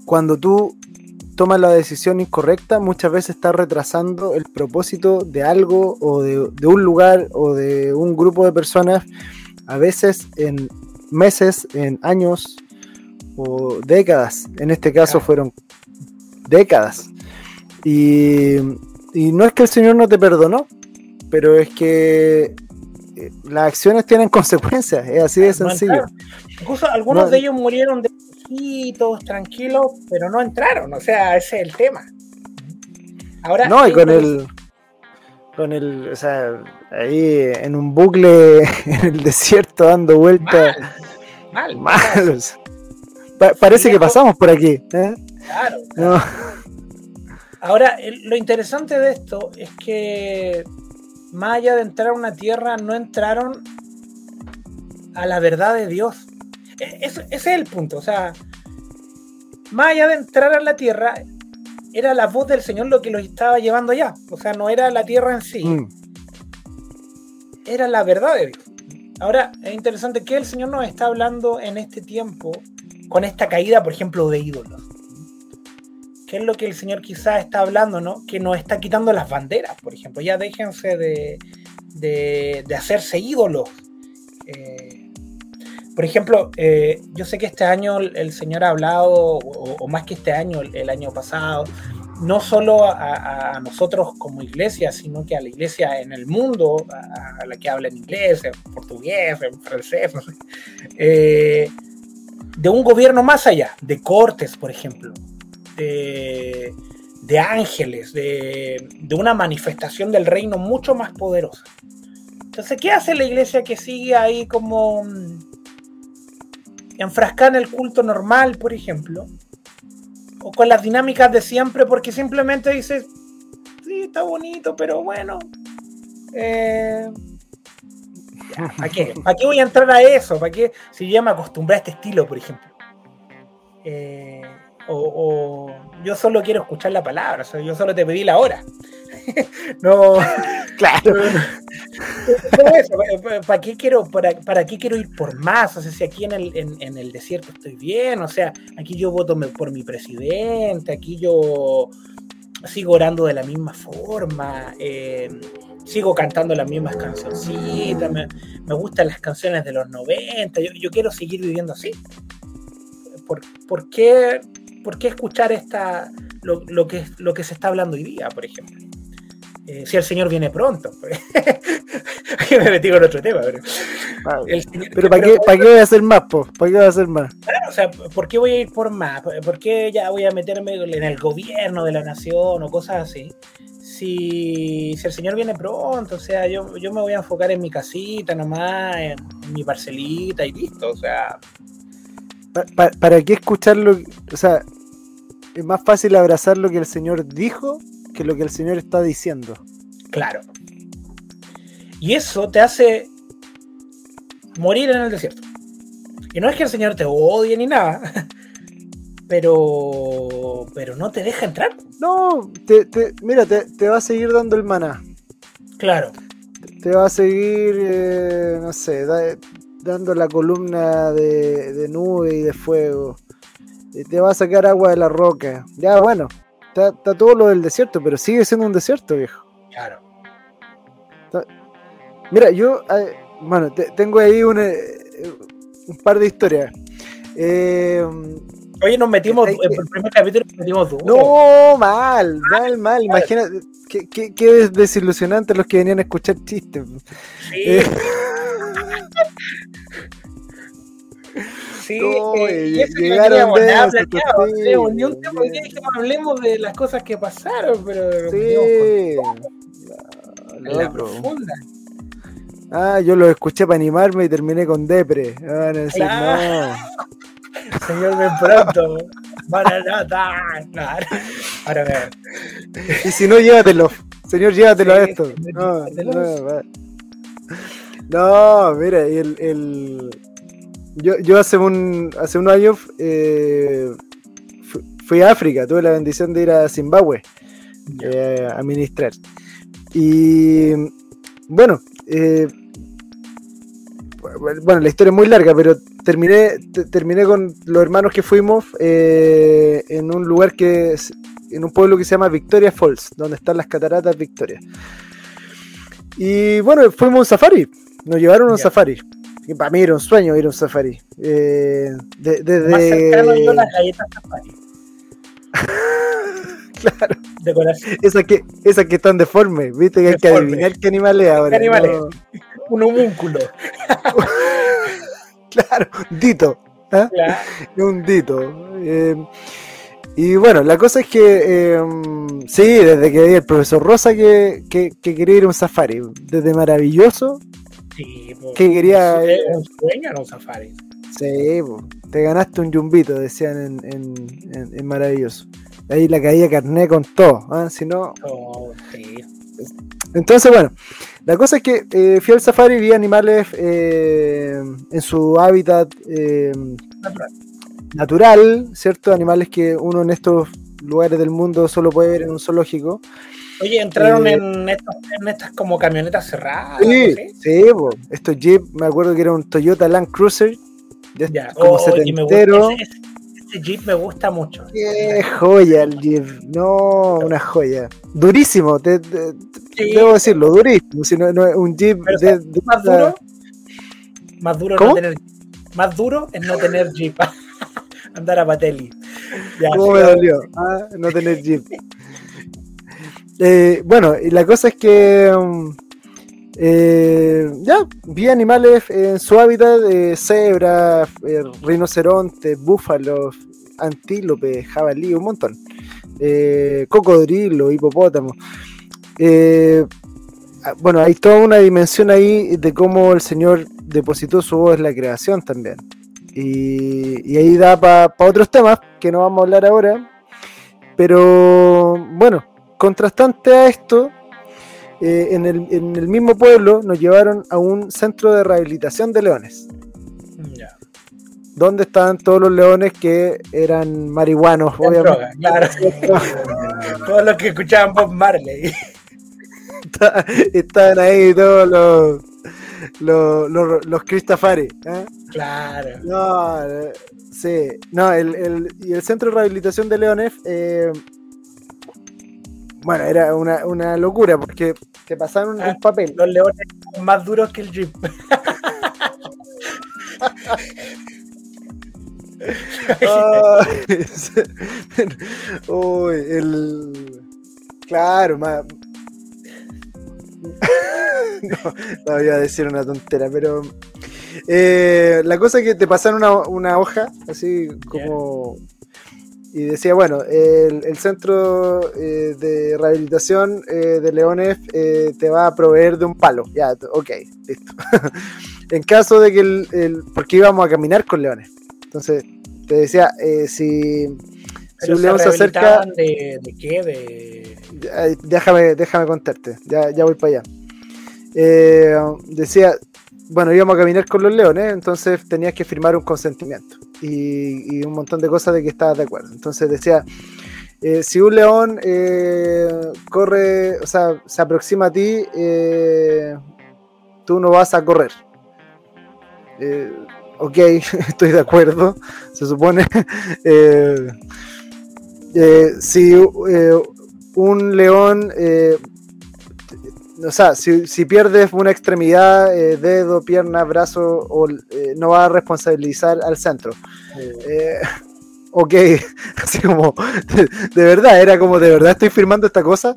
cuando tú tomas la decisión incorrecta, muchas veces estás retrasando el propósito de algo o de, de un lugar o de un grupo de personas, a veces en meses, en años o décadas. En este caso fueron décadas. Y, y no es que el Señor no te perdonó, pero es que eh, las acciones tienen consecuencias, es así de sencillo. Incluso algunos No. de ellos murieron de viejitos, tranquilos, pero no entraron. O sea, ese es el tema. Ahora, No, y con el. Con el. O sea, ahí en un bucle en el desierto dando vueltas. Mal, mal. Pa- parece que pasamos por aquí. ¿eh? Claro. No. Ahora, lo interesante de esto es que más allá de entrar a una tierra, no entraron a la verdad de Dios. E- Ese, ese es el punto. O sea, más allá de entrar a la tierra, era la voz del Señor lo que los estaba llevando allá. O sea, no era la tierra en sí, Mm. era la verdad de Dios. Ahora, es interesante que el Señor nos está hablando en este tiempo con esta caída, por ejemplo, de ídolos. ¿Qué es lo que el Señor quizás está hablando, no? Que nos está quitando las banderas, por ejemplo. Ya déjense de, de, de hacerse ídolos. Eh, por ejemplo, eh, yo sé que este año el, Señor ha hablado, o, más que este año, el, año pasado, no solo a, nosotros como iglesia, sino que a la iglesia en el mundo, a, la que habla en inglés, en portugués, en francés, no sé, eh, de un gobierno más allá, de cortes, por ejemplo, de, ángeles, de una manifestación del reino mucho más poderosa. Entonces, ¿qué hace la iglesia que sigue ahí como enfrascada en el culto normal, por ejemplo? O con las dinámicas de siempre, porque simplemente dices, sí, está bonito, pero bueno. Eh, ¿Para qué? ¿Para qué voy a entrar a eso? ¿Para qué? Si ya me acostumbré a este estilo, por ejemplo. Eh, o, o yo solo quiero escuchar la palabra, o sea, yo solo te pedí la hora. no, Claro. eso, ¿para- ¿Para qué quiero, para, para qué quiero ir por más? O sea, si aquí en el, en, en el desierto estoy bien, o sea, aquí yo voto por mi presidente, aquí yo sigo orando de la misma forma, eh, sigo cantando las mismas cancioncitas, me, me gustan las canciones de los 90, yo, yo quiero seguir viviendo así. ¿Por, por qué, por qué escuchar esta, lo, lo que, lo que se está hablando hoy día, por ejemplo? Eh, si el Señor viene pronto. Aquí me metí con otro tema, pero. Señor- Pero ¿para qué, ¿para qué voy a hacer más, po? ¿Para qué voy a hacer más? Claro, o sea, ¿por qué voy a ir por más? ¿Por qué ya voy a meterme en el gobierno de la nación o cosas así? si, si el señor viene pronto, o sea, yo, yo me voy a enfocar en mi casita nomás, en, en mi parcelita y listo, o sea, Pa- pa- ¿Para qué escucharlo? O sea, es más fácil abrazar lo que el Señor dijo que lo que el Señor está diciendo. claro. Y eso te hace morir en el desierto. Y no es que el señor te odie ni nada, pero, pero no te deja entrar. No, te, te- mira, te, te va a seguir dando el maná. Claro, Te va a seguir, eh, no sé, da- dando la columna de, de nube y de fuego. Te va a sacar agua de la roca. Ya, bueno, está, está todo lo del desierto, pero sigue siendo un desierto, viejo. claro. Mira, yo, eh, bueno, te- tengo ahí un, eh, un par de historias. Eh, Oye, nos metimos, en el primer capítulo nos metimos duro. no, mal, mal, mal. Imagínate, qué, qué, qué desilusionante los que venían a escuchar chistes. Sí. Sí, No, eh, y eso que no llegaron teníamos de eso, sí, no teníamos ni un tema, sí. dijimos, hablemos de las cosas que pasaron, pero Sí. con- la profunda. Ah, yo lo escuché para animarme y terminé con depre. Ah, a decir, Claro. no. Señor, ven pronto. Maranata. Ahora vean. Y si no, llévatelo. Señor, llévatelo Sí, a esto. No, llévatelo. no, va. No, mira, el, el... Yo, yo hace un hace unos años eh, fu- fui a África, tuve la bendición de ir a Zimbabue eh, a ministrar. Y bueno, eh, bueno, la historia es muy larga, pero terminé, te- terminé con los hermanos que fuimos eh, en un lugar que es, en un pueblo que se llama Victoria Falls, donde están las cataratas Victoria. Y bueno, fuimos a un safari, nos llevaron a un safari. Y para mí era un sueño ir a un safari. Eh, de- Más cercano yo las galletas Safari. Claro. De corazón. Esas que, esas que están deformes, viste que hay que adivinar qué animal es ahora. animal es? no. Un homúnculo. Claro, dito. ¿ah? Claro. Es un dito. Eh, y bueno, la cosa es que eh, sí, desde que vi el profesor Rosa que, que, que quería ir a un safari, desde maravilloso, Sí, po. Que quería- Es un sueño en un safari. sí, po, te ganaste un yumbito, decían en, en, en- en maravilloso. Ahí la caía carné con todo, ¿ah? si no, Oh, sí. Entonces, bueno, la cosa es que eh, fui al safari y vi animales eh, en su hábitat eh, Natural. natural, ¿cierto? Animales que uno en estos lugares del mundo solo puede ver en un zoológico. Oye, entraron Eh, en, estos- en estas como camionetas cerradas. Sí, ¿sí? sí, po. estos Jeep, me acuerdo que era un Toyota Land Cruiser, de Ya. como Oh, oye, setentero. ese, ese- ese Jeep me gusta mucho. Qué joya el Jeep, no, una joya. Durísimo, te- te- Sí, debo decirlo, durísimo. Si no, no es un Jeep Pero, de, de- más duro, más duro es ¿Cómo? no tener más duro es no tener Jeep. Andar a Patelli. Ya, ¿Cómo me dolió? ah, no tener Jeep. Eh, bueno, y la cosa es que um, eh, ya vi animales en su hábitat: eh, cebras, eh, rinocerontes, búfalos, antílopes, jabalí, un montón. Cocodrilo, hipopótamo. Ah, bueno, hay toda una dimensión ahí de cómo el Señor depositó su voz en la creación también. Y, y ahí da para otros temas que no vamos a hablar ahora. Pero bueno, contrastante a esto, eh, en, el, en el mismo pueblo nos llevaron a un centro de rehabilitación de leones, donde estaban todos los leones que eran marihuanos, En obviamente. droga, claro. Todos los que escuchaban Bob Marley. Estaban ahí todos los, los, los, los Cristafari. ¿eh? Claro. No, sí. No, el, el- y el centro de rehabilitación de leones, eh, bueno, era una, una locura porque te pasaron un, Ah. un papel. Los leones son más duros que el Jeep. Sí. Uy, el. Claro, más. No, no iba a decir una tontera, pero. eh, la cosa es que te pasaron una, hoja, así como. y decía, bueno, el, centro eh, de rehabilitación eh, de leones te va a proveer de un palo. Ya, ok, listo. en caso de que el, el- Porque íbamos a caminar con leones. Entonces, te decía, si, si un león se acerca... ¿De, de qué? De... Déjame, déjame contarte, ya, ya voy para allá. Eh, decía, bueno, íbamos a caminar con los leones, entonces tenías que firmar un consentimiento y, y un montón de cosas de que estabas de acuerdo. Entonces decía, eh, si un león eh, corre, o sea, se aproxima a ti, eh, tú no vas a correr. Ok, estoy de acuerdo, se supone. Eh, si eh, un león, eh, o sea, si, si pierdes una extremidad, dedo, pierna, brazo, o, no va a responsabilizar al centro. Ok, así como, de, de verdad, era como, de verdad estoy firmando esta cosa.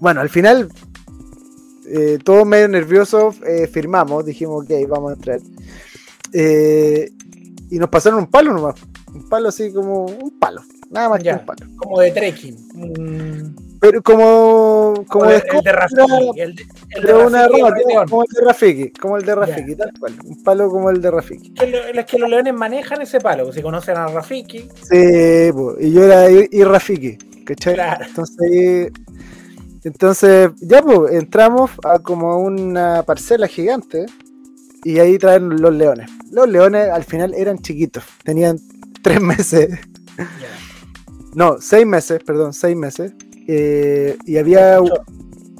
Bueno, al final, eh, todos medio nerviosos, eh, firmamos, dijimos, ok, vamos a entrar. Eh, y nos pasaron un palo nomás, un palo así como un palo, nada más Ya. que un palo. Como de trekking. Mm, Pero como, como de el de Rafiki. El de, el de pero una Rafiki, el rama, Rey León. como el de Rafiki, como el de Rafiki, tal cual, un palo como el de Rafiki. Que lo- es que los leones manejan ese palo. Si conocen a Rafiki, Sí, po, y yo era y, y Rafiki, ¿cachai? Claro. Entonces, entonces, ya pues, entramos a como una parcela gigante y ahí traen los leones. Los leones al final eran chiquitos, tenían tres meses, no, seis meses, perdón, seis meses. eh, y había,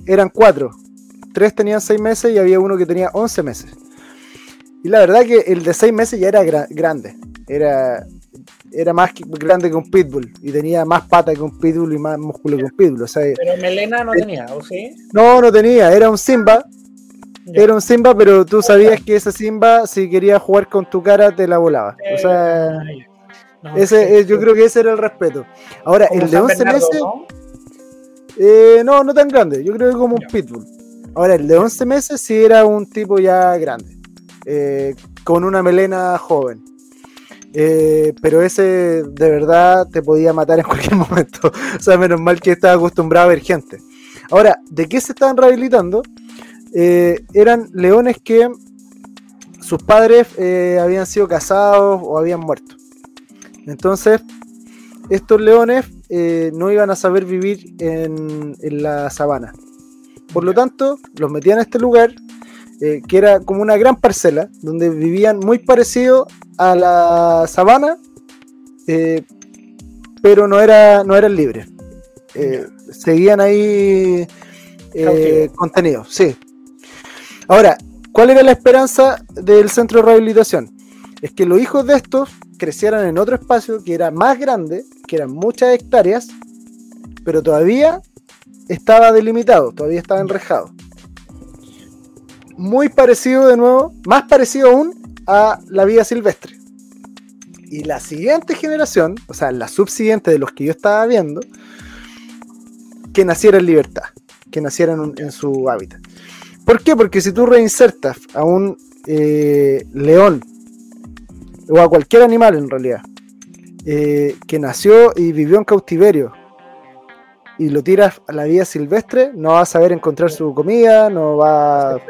eran cuatro. Tres tenían seis meses y había uno que tenía once meses. Y la verdad que el de seis meses ya era gra- grande. Era, era más grande que un pitbull. Y tenía más pata que un pitbull y más músculo que un pitbull. O sea, Pero Melena no tenía, ¿o sí? no, no tenía. Era un Simba. Era un Simba, pero tú sabías que ese Simba, si quería jugar con tu cara, te la volaba. O sea, Ah. No, ese, yo creo que ese era el respeto. Ahora, el de San 11 Bernardo, meses. ¿no? Eh, no, no tan grande. Yo creo que como un pitbull. Ahora, el de 11 meses sí era un tipo ya grande. eh, con una melena joven. Eh, pero ese de verdad te podía matar en cualquier momento. O sea, menos mal que estaba acostumbrado a ver gente. Ahora, ¿de qué se estaban rehabilitando? Eh, eran leones que sus padres habían sido casados o habían muerto. Entonces, estos leones eh, no iban a saber vivir en, en la sabana. Por lo tanto, los metían a este lugar, eh, que era como una gran parcela, donde vivían muy parecido a la sabana, eh, pero no, era, no eran libres. Eh, seguían ahí contenidos, sí. Ahora, ¿cuál era la esperanza del centro de rehabilitación? Es que los hijos de estos crecieran en otro espacio que era más grande, que eran muchas hectáreas, pero todavía estaba delimitado, todavía estaba enrejado. Muy parecido de nuevo, más parecido aún a la vida silvestre. Y la siguiente generación, o sea, la subsiguiente de los que yo estaba viendo, que naciera en libertad, que naciera en, su hábitat. ¿Por qué? Porque si tú reinsertas a un eh, león o a cualquier animal en realidad eh, que nació y vivió en cautiverio y lo tiras a la vida silvestre, no va a saber encontrar su comida, no va,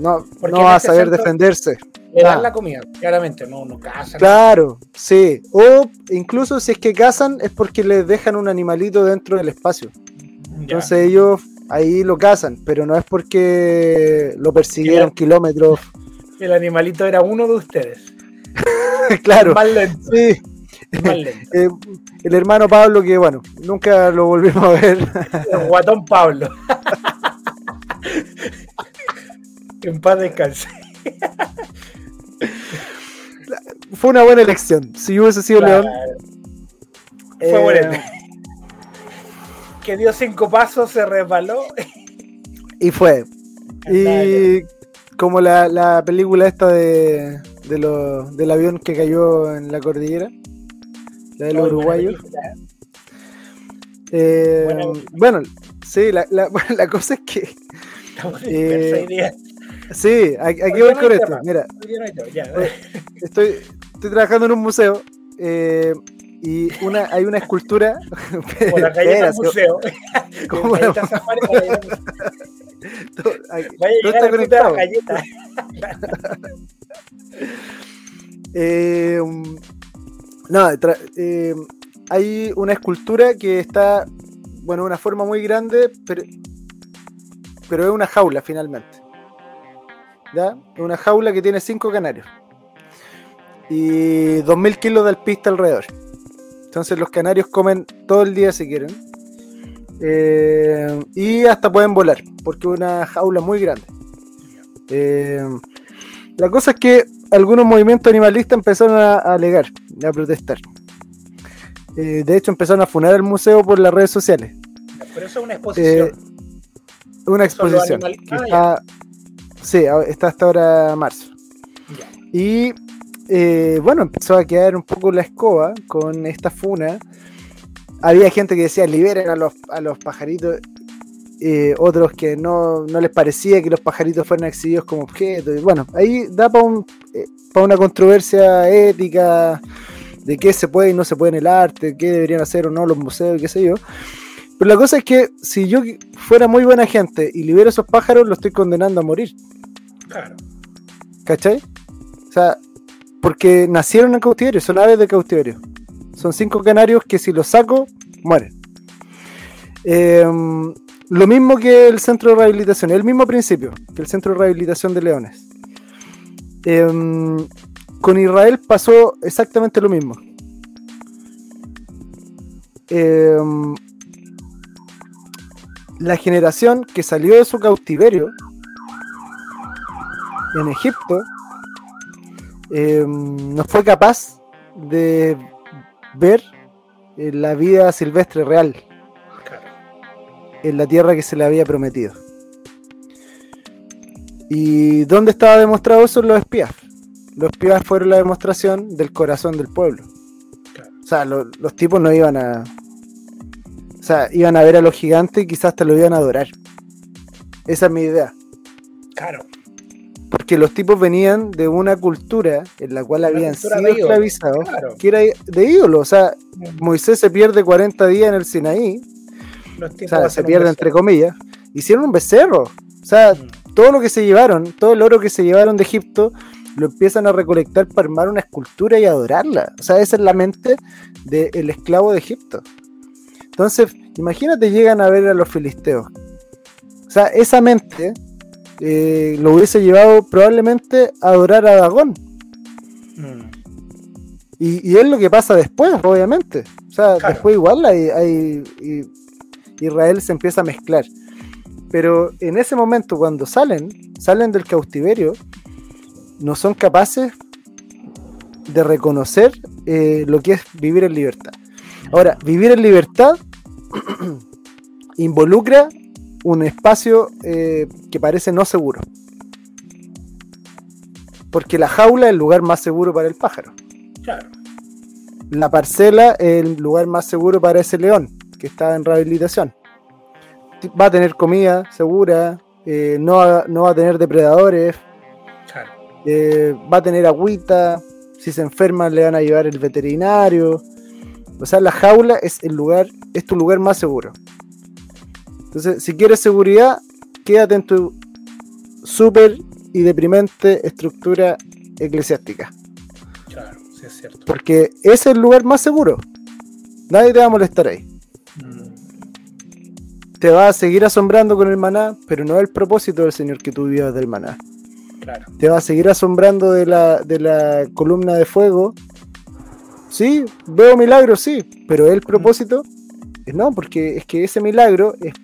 no, no va a este saber defenderse. Le dan Ah. la comida, claramente, no, no cazan. Claro, sí. O incluso si es que cazan es porque les dejan un animalito dentro del espacio. Ya. Entonces ellos ahí lo cazan, pero no es porque lo persiguieron kilómetros. El animalito era uno de ustedes. claro, sí. Eh, el hermano Pablo, que bueno, nunca lo volvimos a ver. El guatón Pablo. en paz descanse. Fue una buena elección. Si hubiese sido Claro, León. Fue eh, bueno. Que dio cinco pasos, se resbaló. Y fue. Y como la, la película esta de, de lo- del avión que cayó en la cordillera, la de los Muy buena uruguayos. película, ¿eh? Bueno, sí, la, la- cosa es que. Eh. Sí, aquí, aquí ¿Por qué voy no con esto. Mira, no estoy, estoy trabajando en un museo eh, y una, hay una escultura. Por la calle del museo. ¿Cómo Ahí todo- está conectado. Eh, um, no, eh, hay una escultura que está, bueno, una forma muy grande, pero, pero es una jaula finalmente. ¿Ya? Una jaula que tiene cinco canarios. Y 2000 kilos de alpista alrededor. Entonces los canarios comen todo el día si quieren. Eh, y hasta pueden volar, porque es una jaula muy grande. Eh, la cosa es que algunos movimientos animalistas empezaron a, a alegar, a protestar. Eh, de hecho, empezaron a funar el museo por las redes sociales. Pero eso es una exposición. Una exposición. que Ah, está, sí, está hasta ahora marzo. Ya. Y bueno, empezó a quedar un poco la escoba con esta funa. Había gente que decía liberen a los, a los pajaritos. eh, otros que no, no les parecía que los pajaritos fueran exhibidos como objetos. Y bueno, ahí da para un, eh, pa' una controversia ética de qué se puede y no se puede en el arte, qué deberían hacer o no los museos y qué sé yo. Pero la cosa es que si yo fuera muy buena gente y libero esos pájaros, lo estoy condenando a morir. Claro. ¿Cachai? O sea, porque nacieron en cautiverio, son aves de cautiverio. Son cinco canarios que si los saco, mueren. Eh, lo mismo que el centro de rehabilitación, el mismo principio que el centro de rehabilitación de leones. Eh, con Israel pasó exactamente lo mismo. Eh, la generación que salió de su cautiverio en Egipto no fue capaz de ver eh, la vida silvestre real en la tierra que se le había prometido. ¿Y dónde estaba demostrado eso? Los espías. Los espías fueron la demostración del corazón del pueblo. O sea, lo- los tipos no iban a... O sea, iban a ver a los gigantes y quizás te lo iban a adorar. Esa es mi idea. Claro. Porque los tipos venían de una cultura en la cual Una habían sido de esclavizados, claro. que era de ídolo. O sea, Moisés se pierde 40 días en el Sinaí, Los o sea, se pierde entre comillas. Hicieron un becerro. O sea, Mm. todo lo que se llevaron, todo el oro que se llevaron de Egipto, lo empiezan a recolectar para armar una escultura y adorarla. O sea, esa es la mente del esclavo de Egipto. Entonces, imagínate, llegan a ver a los filisteos. O sea, esa mente eh, lo hubiese llevado probablemente a adorar a Dagón. Mm. Y, y es lo que pasa después, obviamente. O sea, Claro. después igual hay, hay- y- Israel se empieza a mezclar. Pero en ese momento, cuando salen, salen del cautiverio, no son capaces de reconocer eh, lo que es vivir en libertad. Ahora, vivir en libertad involucra un espacio eh, que parece no seguro. Porque la jaula es el lugar más seguro para el pájaro Claro. la parcela es el lugar más seguro para ese león que está en rehabilitación. Va a tener comida segura, eh, no, va, no va a tener depredadores, Claro. eh, va a tener agüita, si se enferma le van a llevar el veterinario. O sea, la jaula es el lugar, es tu lugar más seguro. Entonces, si quieres seguridad, quédate en tu súper y deprimente estructura eclesiástica. Claro. Sí, es cierto. Porque ese es el lugar más seguro. Nadie te va a molestar ahí. Mm. Te va a seguir asombrando con el maná, pero no es el propósito del Señor que tú vivas del maná. Claro. Te va a seguir asombrando de la, de la columna de fuego. Sí, veo milagros, sí, pero el propósito es no, porque es que ese milagro es,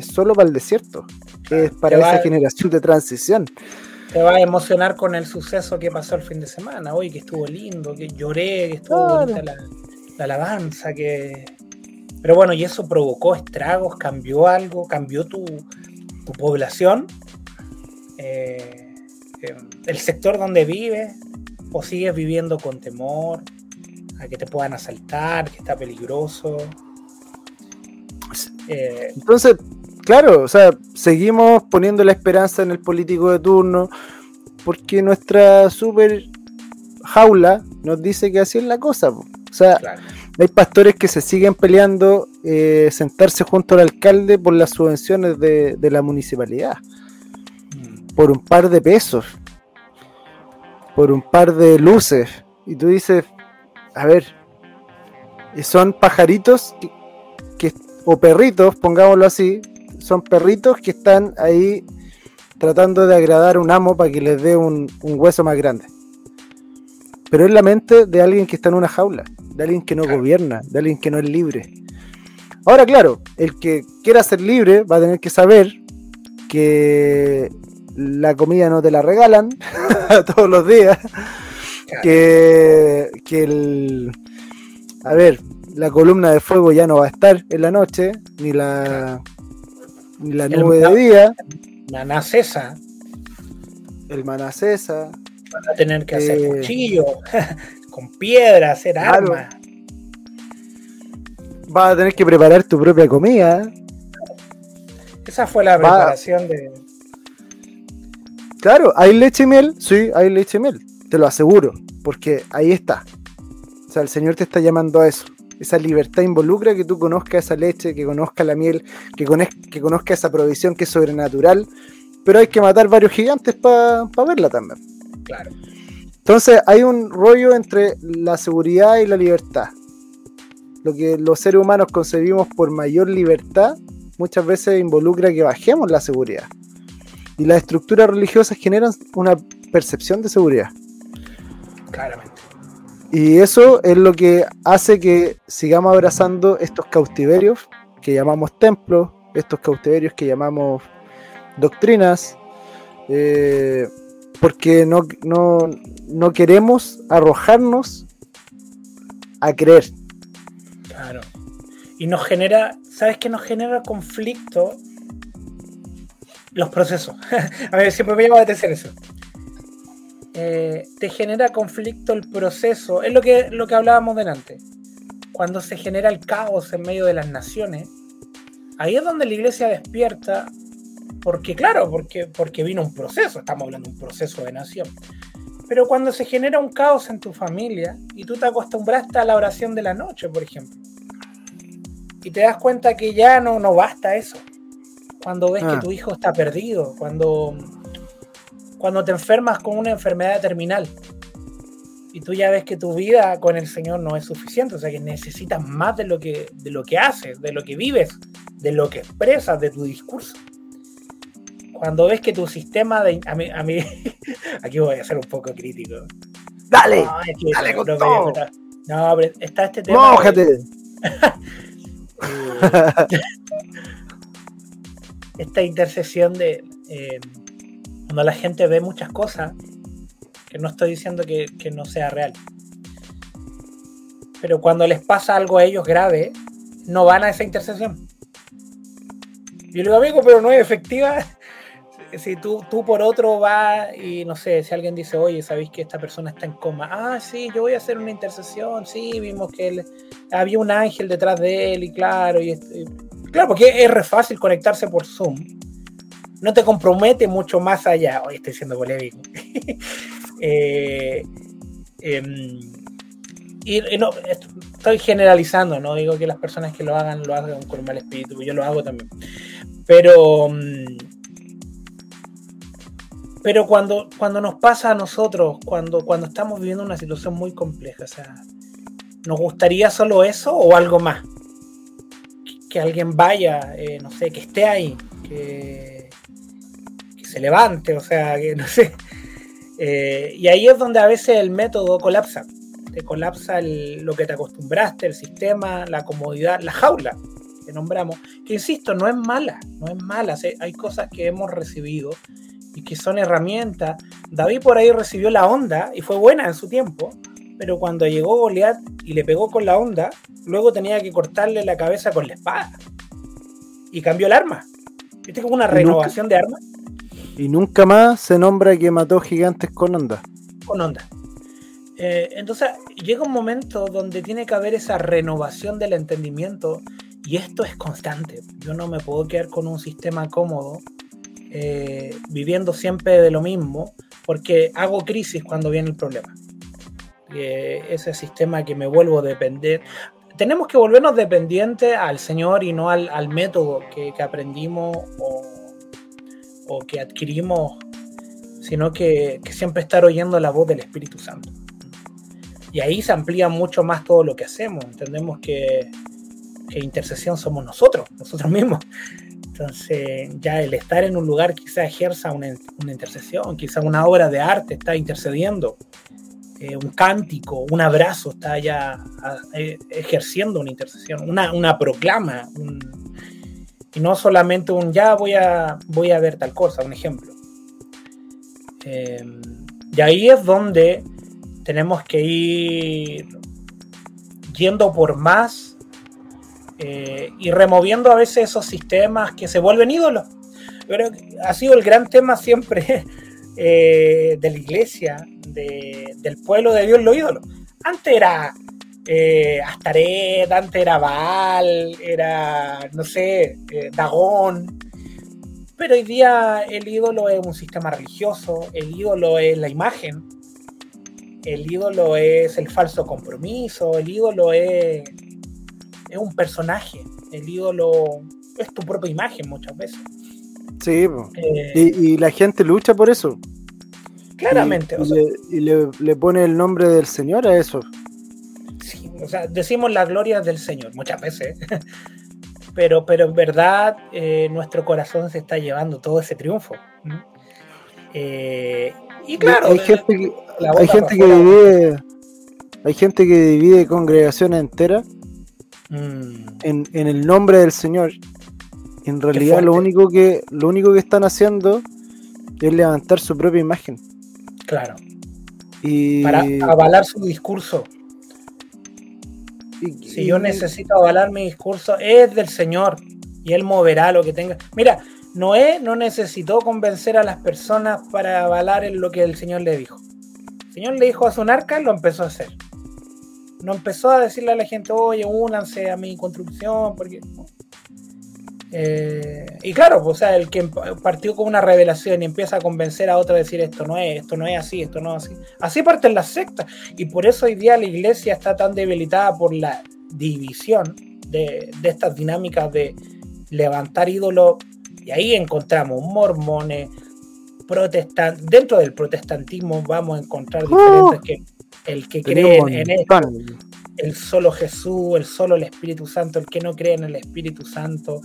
es solo para el desierto. Es para Te va- esa generación de transición. Te va a emocionar con el suceso que pasó el fin de semana. Hoy que estuvo lindo, que lloré, que estuvo Claro. bonita la, la alabanza, que. Pero bueno, y eso provocó estragos, cambió algo, cambió tu, tu población, eh, eh, el sector donde vives, o sigues viviendo con temor a que te puedan asaltar, que está peligroso. Eh, Entonces, claro, o sea, seguimos poniendo la esperanza en el político de turno, porque nuestra super jaula nos dice que así es la cosa. po. O sea, hay pastores que se siguen peleando eh, sentarse junto al alcalde por las subvenciones de, la municipalidad. Mm. Por un par de pesos. Por un par de luces. Y tú dices, a ver, son pajaritos que, o perritos, pongámoslo así, son perritos que están ahí tratando de agradar a un amo para que les dé un, hueso más grande. Pero es la mente de alguien que está en una jaula, de alguien que no gobierna, de alguien que no es libre. Ahora, claro, el que quiera ser libre va a tener que saber que la comida no te la regalan todos los días, que, que el... A ver, la columna de fuego ya no va a estar en la noche, ni la, la nube de día. Maná cesa. El maná cesa. Van a tener que hacer eh, cuchillo, con piedra, hacer armas. Vas a tener que preparar tu propia comida. Esa fue la preparación de. Claro, hay leche y miel, sí, hay leche y miel, te lo aseguro, porque ahí está. O sea, el Señor te está llamando a eso. Esa libertad involucra que tú conozcas esa leche, que conozcas la miel, que, que conozcas esa provisión que es sobrenatural. Pero hay que matar varios gigantes para verla también. Claro. Entonces hay un rollo entre la seguridad y la libertad. Lo que los seres humanos concebimos por mayor libertad muchas veces involucra que bajemos la seguridad. Y las estructuras religiosas generan una percepción de seguridad. Claramente. Y eso es lo que hace que sigamos abrazando estos cautiverios que llamamos templos, estos cautiverios que llamamos doctrinas, eh, porque no, no, queremos arrojarnos a creer. Claro. Y nos genera, ¿sabes qué nos genera conflicto? Los procesos. a ver, siempre me llama la atención eso. Eh, te genera conflicto el proceso. Es lo que, lo que hablábamos delante. Cuando se genera el caos en medio de las naciones, ahí es donde la iglesia despierta, porque claro, porque, porque vino un proceso, estamos hablando de un proceso de nación. Pero cuando se genera un caos en tu familia y tú te acostumbraste a la oración de la noche, por ejemplo, y te das cuenta que ya no, no basta eso. Cuando ves que ah. tu hijo está perdido, cuando cuando te enfermas con una enfermedad terminal y tú ya ves que tu vida con el Señor no es suficiente, o sea que necesitas más de lo que, de lo que haces, de lo que vives, de lo que expresas, de tu discurso. Cuando ves que tu sistema de... A mí, a mí aquí voy a ser un poco crítico. Dale, dale con no, todo. No, pero está este tema... ¡Mójate! esta intercesión de... Eh, cuando la gente ve muchas cosas, que no estoy diciendo que, no sea real, pero cuando les pasa algo a ellos grave, no van a esa intercesión. Yo le digo, amigo, pero no es efectiva. Si tú, tú por otro vas y no sé, si alguien dice, oye, ¿sabéis que esta persona está en coma? Ah, sí, yo voy a hacer una intercesión. Sí, vimos que había un ángel detrás de él y claro, y, claro, porque es re fácil conectarse por Zoom no te compromete mucho más allá. Hoy estoy siendo polémico. Eh, em, y, no, estoy generalizando, no digo que las personas que lo hagan lo hagan con mal espíritu, yo lo hago también. Pero, mm, pero cuando, cuando nos pasa a nosotros, cuando, cuando estamos viviendo una situación muy compleja, o sea, ¿nos gustaría solo eso o algo más? Que, alguien vaya, eh, no sé, que esté ahí, que se levante, o sea, que no sé. Eh, y ahí es donde a veces el método colapsa. Te colapsa lo que te acostumbraste, el sistema, la comodidad, la jaula que nombramos. Que insisto, no es mala, no es mala. Hay cosas que hemos recibido y que son herramientas. David por ahí recibió la onda y fue buena en su tiempo, pero cuando llegó Goliat y le pegó con la onda, luego tenía que cortarle la cabeza con la espada. Y cambió el arma. ¿Viste como una renovación de armas? Y nunca más se nombra que mató gigantes con onda. Con onda. Eh, entonces llega un momento donde tiene que haber esa renovación del entendimiento y esto es constante. Yo no me puedo quedar con un sistema cómodo, eh, viviendo siempre de lo mismo, porque hago crisis cuando viene el problema. eh, ese sistema que me vuelvo a depender. Tenemos que volvernos dependientes al Señor y no al, al método que, que aprendimos o, o, que adquirimos, sino que, que siempre estar oyendo la voz del Espíritu Santo. Y ahí se amplía mucho más todo lo que hacemos. Entendemos que, que intercesión somos nosotros, nosotros mismos. Entonces, ya el estar en un lugar quizá ejerza una, una intercesión, quizá una obra de arte está intercediendo, eh, un cántico, un abrazo está ya a, eh, ejerciendo una intercesión, una, una proclama, un, y no solamente un ya voy a, voy a ver tal cosa, un ejemplo. Eh, y ahí es donde tenemos que ir yendo por más eh, y removiendo a veces esos sistemas que se vuelven ídolos. Pero ha sido el gran tema siempre eh, de la iglesia, de, del pueblo de Dios, los ídolos. Antes era eh, Astaret, antes era Baal, era, no sé, eh, Dagón. Pero hoy día el ídolo es un sistema religioso, el ídolo es la imagen, el ídolo es el falso compromiso, el ídolo es es un personaje. El ídolo es tu propia imagen muchas veces. Sí, eh, y, y, la gente lucha por eso. Claramente. Y, o sea, le, y le, le, pone el nombre del Señor a eso. O sea, decimos la gloria del Señor muchas veces. pero, pero en verdad eh, nuestro corazón se está llevando todo ese triunfo. Eh, y claro, hay gente que, hay gente que divide, hay gente que divide congregaciones enteras Mm. En, en, el nombre del Señor. En realidad lo único que lo único que están haciendo es levantar su propia imagen. Claro. Y... Para avalar su discurso. Y, si y... yo necesito avalar mi discurso, es del Señor. Y Él moverá lo que tenga. Mira, Noé no necesitó convencer a las personas para avalar en lo que el Señor le dijo. El Señor le dijo a su arca, lo empezó a hacer no empezó a decirle a la gente, oye, únanse a mi construcción, porque... Eh, y claro, pues, o sea, el que partió con una revelación y empieza a convencer a otro a decir esto no es, esto no es así, esto no es así. Así parten las sectas. Y por eso hoy día la iglesia está tan debilitada por la división de, de estas dinámicas de levantar ídolos. Y ahí encontramos mormones, protestantes. Dentro del protestantismo vamos a encontrar diferentes oh. que el que cree en esto, el solo Jesús, el solo el Espíritu Santo, el que no cree en el Espíritu Santo,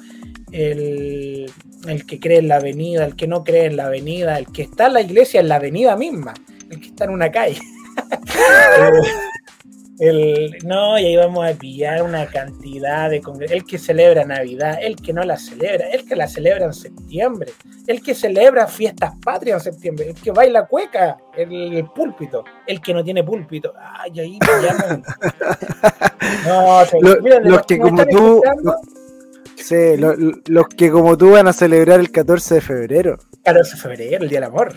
el, el, que cree en la avenida, el que no cree en la avenida, el que está en la iglesia en la avenida misma, el que está en una calle. El, no, y ahí vamos a pillar una cantidad de el que celebra Navidad, el que no la celebra, el que la celebra en septiembre, el que celebra fiestas patrias en septiembre, el que baila cueca el, púlpito, el que no tiene púlpito. Ay, ahí llaman. No, se, los, mira, los, los que como tú. Los, sí, los, los que como tú van a celebrar el 14 de febrero. 14 de febrero, el Día del Amor.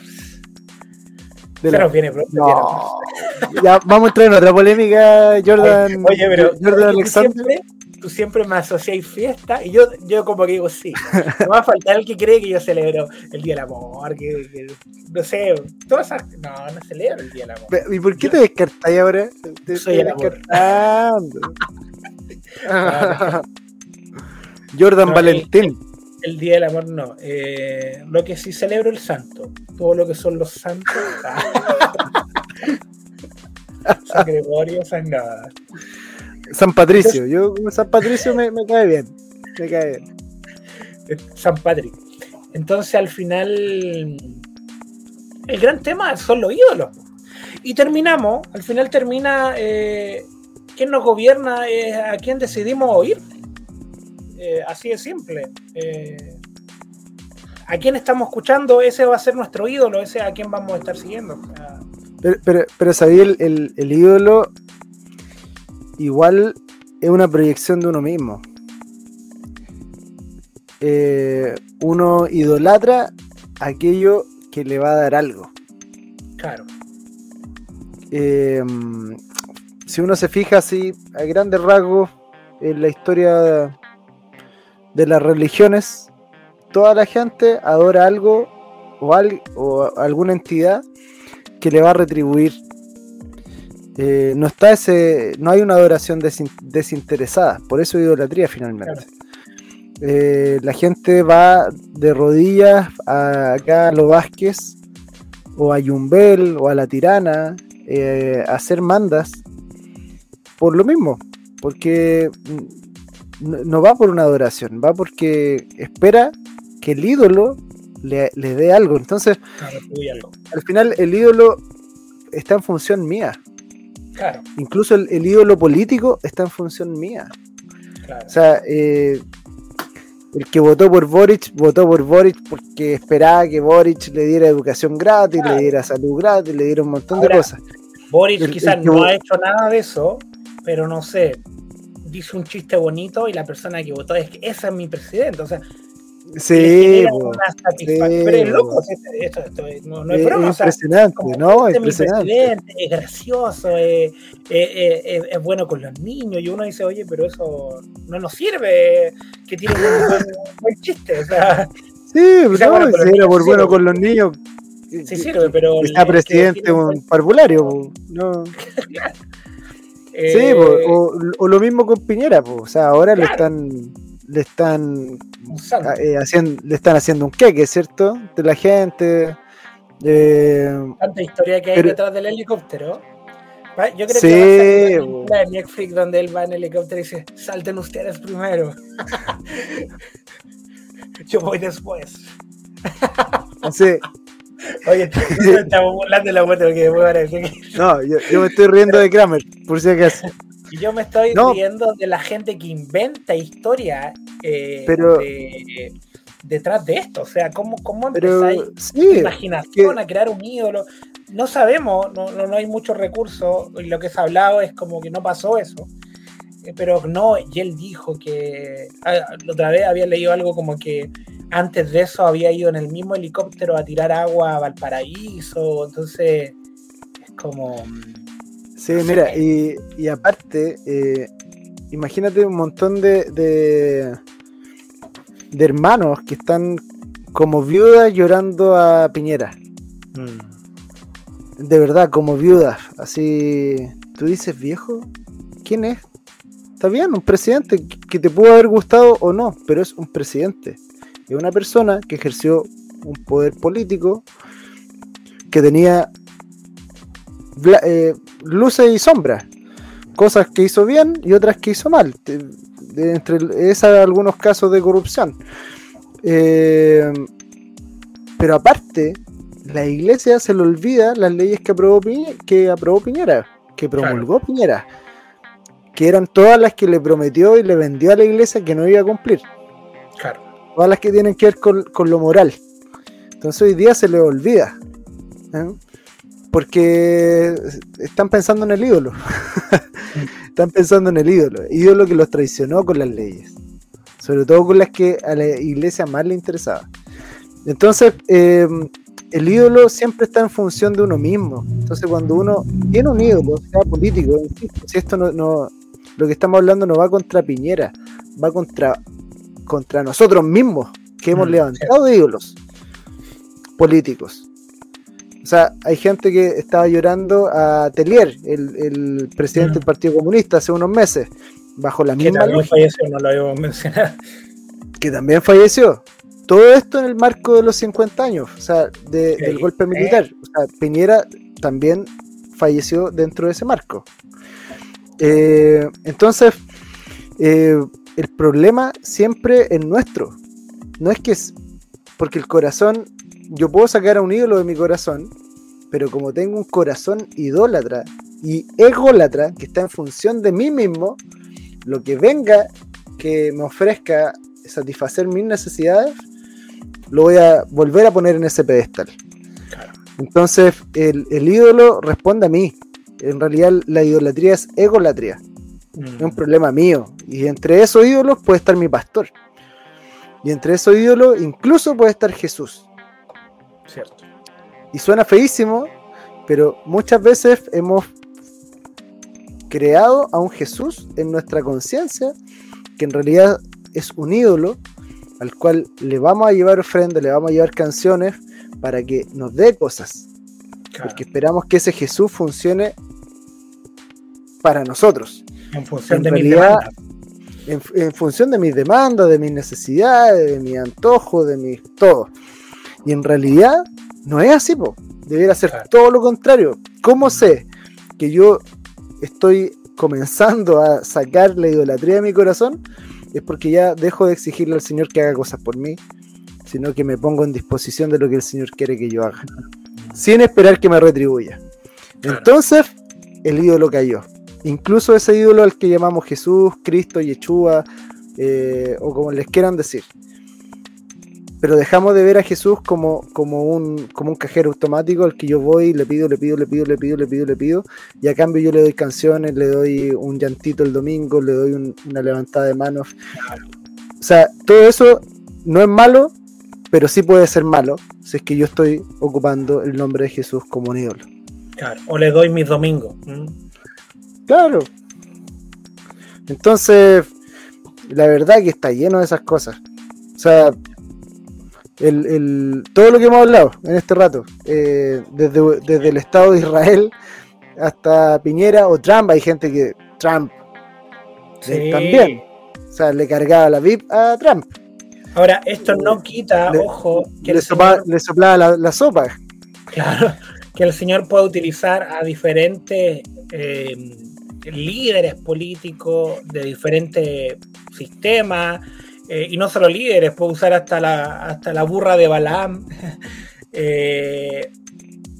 De la... viene pronto, no. ya vamos a entrar en otra polémica, Jordan. Oye, pero Jordan oye, tú, siempre, tú, siempre, me asociáis fiesta y yo, yo como que digo sí. No va a faltar el que cree que yo celebro el Día del Amor, que, que no sé, todas esas. No, no celebro el Día del Amor. ¿Y por qué te descartáis ahora? Te soy el amor. Jordan no, Valentín. El, Día del Amor no. Eh, lo que sí celebro el santo. Todo lo que son los santos. San Gregorio, San nada. San Patricio. Yo San Patricio me, me, cae bien. Me cae bien. San Patrick. Entonces al final el gran tema son los ídolos. Y terminamos, al final termina eh, quién nos gobierna, eh, a quién decidimos oír. Eh, así de simple. Eh, ¿A quién estamos escuchando? Ese va a ser nuestro ídolo, ese a quién vamos a estar siguiendo. Pero, pero, pero sabía el, el, el, ídolo igual es una proyección de uno mismo. Eh, uno idolatra aquello que le va a dar algo. Claro. Eh, si uno se fija así a grandes rasgos en la historia de las religiones, toda la gente adora algo o, al, o alguna entidad que le va a retribuir. eh, no está ese, no hay una adoración desin- desinteresada, por eso idolatría finalmente. Eh, la gente va de rodillas a, acá a los Vázquez o a Yumbel o a la Tirana eh, a hacer mandas por lo mismo, porque mm, no, no va por una adoración, va porque espera que el ídolo le, le dé algo. Entonces, Claro, tuve algo. al final el ídolo está en función mía. Claro, Incluso el, el ídolo político está en función mía. claro. O sea, eh, el que votó por Boric, votó por Boric porque esperaba que Boric le diera educación gratis, Claro. le diera salud gratis, le diera un montón Ahora, de cosas. Boris el- quizás el que no ha hecho nada de eso, pero no sé, dice un chiste bonito y la persona que votó es que ese es mi presidente. O sea, Sí, po, una satisfacción. sí, pero es loco, esto, esto- esto es- no, no es es, broma. o sea, impresionante, ¿no? este Impresionante. es gracioso, es, es- es- bueno con los niños. Y uno dice, oye, pero eso no nos sirve, que tiene un buen, chiste. O sea, Sí, Quizá no, bueno con los si era niños por bueno sirve. con los niños. sí que- sirve, pero. está presidente un parvulario, no. eh, Sí, po, o, o lo mismo con Piñera, po, o sea, ahora le están le están eh, haciendo le están haciendo un queque, ¿cierto? De la gente. eh, tanta historia que hay Pero- detrás del helicóptero. Yo creo Sí, que va a de Netflix donde él va en helicóptero y dice, salten ustedes primero. Yo voy después. sí, Oye, estamos burlando de la muerte porque me parece que... no, yo, yo me estoy riendo de Kramer, por si acaso. Yo me estoy No. riendo de la gente que inventa historia eh, Pero- de- detrás de esto. O sea, ¿cómo, cómo empezáis sí, imaginación que- a crear un ídolo. No sabemos, no, no, no hay muchos recursos. Lo que se ha hablado es como que no pasó eso. Eh, Pero no, y él dijo que. ah, otra vez había leído algo como que antes de eso había ido en el mismo helicóptero a tirar agua a Valparaíso. Entonces, es como. mm, sí, mira, y, y aparte, eh, imagínate un montón de, de de hermanos que están como viudas llorando a Piñera. De verdad, como viudas. Así, tú dices, viejo, ¿quién es? Está bien, un presidente que te pudo haber gustado o no, pero es un presidente. Es una persona que ejerció un poder político que tenía eh, luces y sombras. Cosas que hizo bien y otras que hizo mal. De- entre esas algunos casos de corrupción. Eh, pero aparte, la iglesia se le olvida las leyes que aprobó, Piñe- que aprobó Piñera, que promulgó Piñera, que eran todas las que le prometió y le vendió a la iglesia que no iba a cumplir, Claro. Todas las que tienen que ver con, con lo moral. Entonces hoy día se le olvida, ¿eh? porque están pensando en el ídolo, están pensando en el ídolo, ídolo que los traicionó con las leyes, sobre todo con las que a la iglesia más le interesaba. Entonces, eh, el ídolo siempre está en función de uno mismo. Entonces, cuando uno tiene un ídolo, sea político, si esto no- lo que estamos hablando no va contra Piñera, va contra, contra nosotros mismos, que hemos Mm, levantado ídolos políticos. O sea, hay gente que estaba llorando a Telier, el, el presidente Mm. del Partido Comunista, hace unos meses, bajo la Que misma también lógica falleció, no lo habíamos mencionado. que también falleció. Todo esto en el marco de los 50 años, o sea, de- Sí, del golpe militar. O sea, Piñera también falleció dentro de ese marco. Eh, entonces, eh, el problema siempre es nuestro. No es que es porque el corazón, yo puedo sacar a un ídolo de mi corazón, pero como tengo un corazón idólatra y ególatra que está en función de mí mismo, lo que venga que me ofrezca satisfacer mis necesidades, lo voy a volver a poner en ese pedestal. Claro. Entonces, el, el ídolo responde a mí. En realidad, la idolatría es egolatría. Es un problema mío. Y entre esos ídolos puede estar mi pastor. Y entre esos ídolos incluso puede estar Jesús. Cierto. Y suena feísimo, pero muchas veces hemos creado a un Jesús en nuestra conciencia, que en realidad es un ídolo al cual le vamos a llevar ofrenda, le vamos a llevar canciones para que nos dé cosas. Claro. Porque esperamos que ese Jesús funcione para nosotros. En función En de mis realidad, demandas. en, en función de mis demandas, de mis necesidades, de mi antojo, de mi todo. Y en realidad no es así, po. Debería ser Claro. todo lo contrario. ¿Cómo sé que yo estoy comenzando a sacar la idolatría de mi corazón? Es porque ya dejo de exigirle al Señor que haga cosas por mí, sino que me pongo en disposición de lo que el Señor quiere que yo haga, sin esperar que me retribuya. Claro. Entonces, el ídolo cayó. Incluso ese ídolo al que llamamos Jesús, Cristo, Yeshua, eh, o como les quieran decir. Pero dejamos de ver a Jesús como, como, un, como un cajero automático al que yo voy, le pido, le pido, le pido, le pido, le pido, le pido, y a cambio yo le doy canciones, le doy un llantito el domingo, le doy un- una levantada de manos. O sea, todo eso no es malo, pero sí puede ser malo si es que yo estoy ocupando el nombre de Jesús como un ídolo. Claro. O le doy mis domingos. Claro. Entonces, la verdad que está lleno de esas cosas. O sea, el, el- todo lo que hemos hablado en este rato, eh, desde, desde el Estado de Israel hasta Piñera o Trump, hay gente que Trump eh, Sí. también, o sea, le cargaba la VIP a Trump, Ahora, esto no quita, Le- ojo, que le, sopa- señor, le soplaba la, la sopa. claro, que el señor puede utilizar a diferentes eh, líderes políticos de diferentes sistemas, eh, y no solo líderes, puede usar hasta la, hasta la burra de Balaam. eh,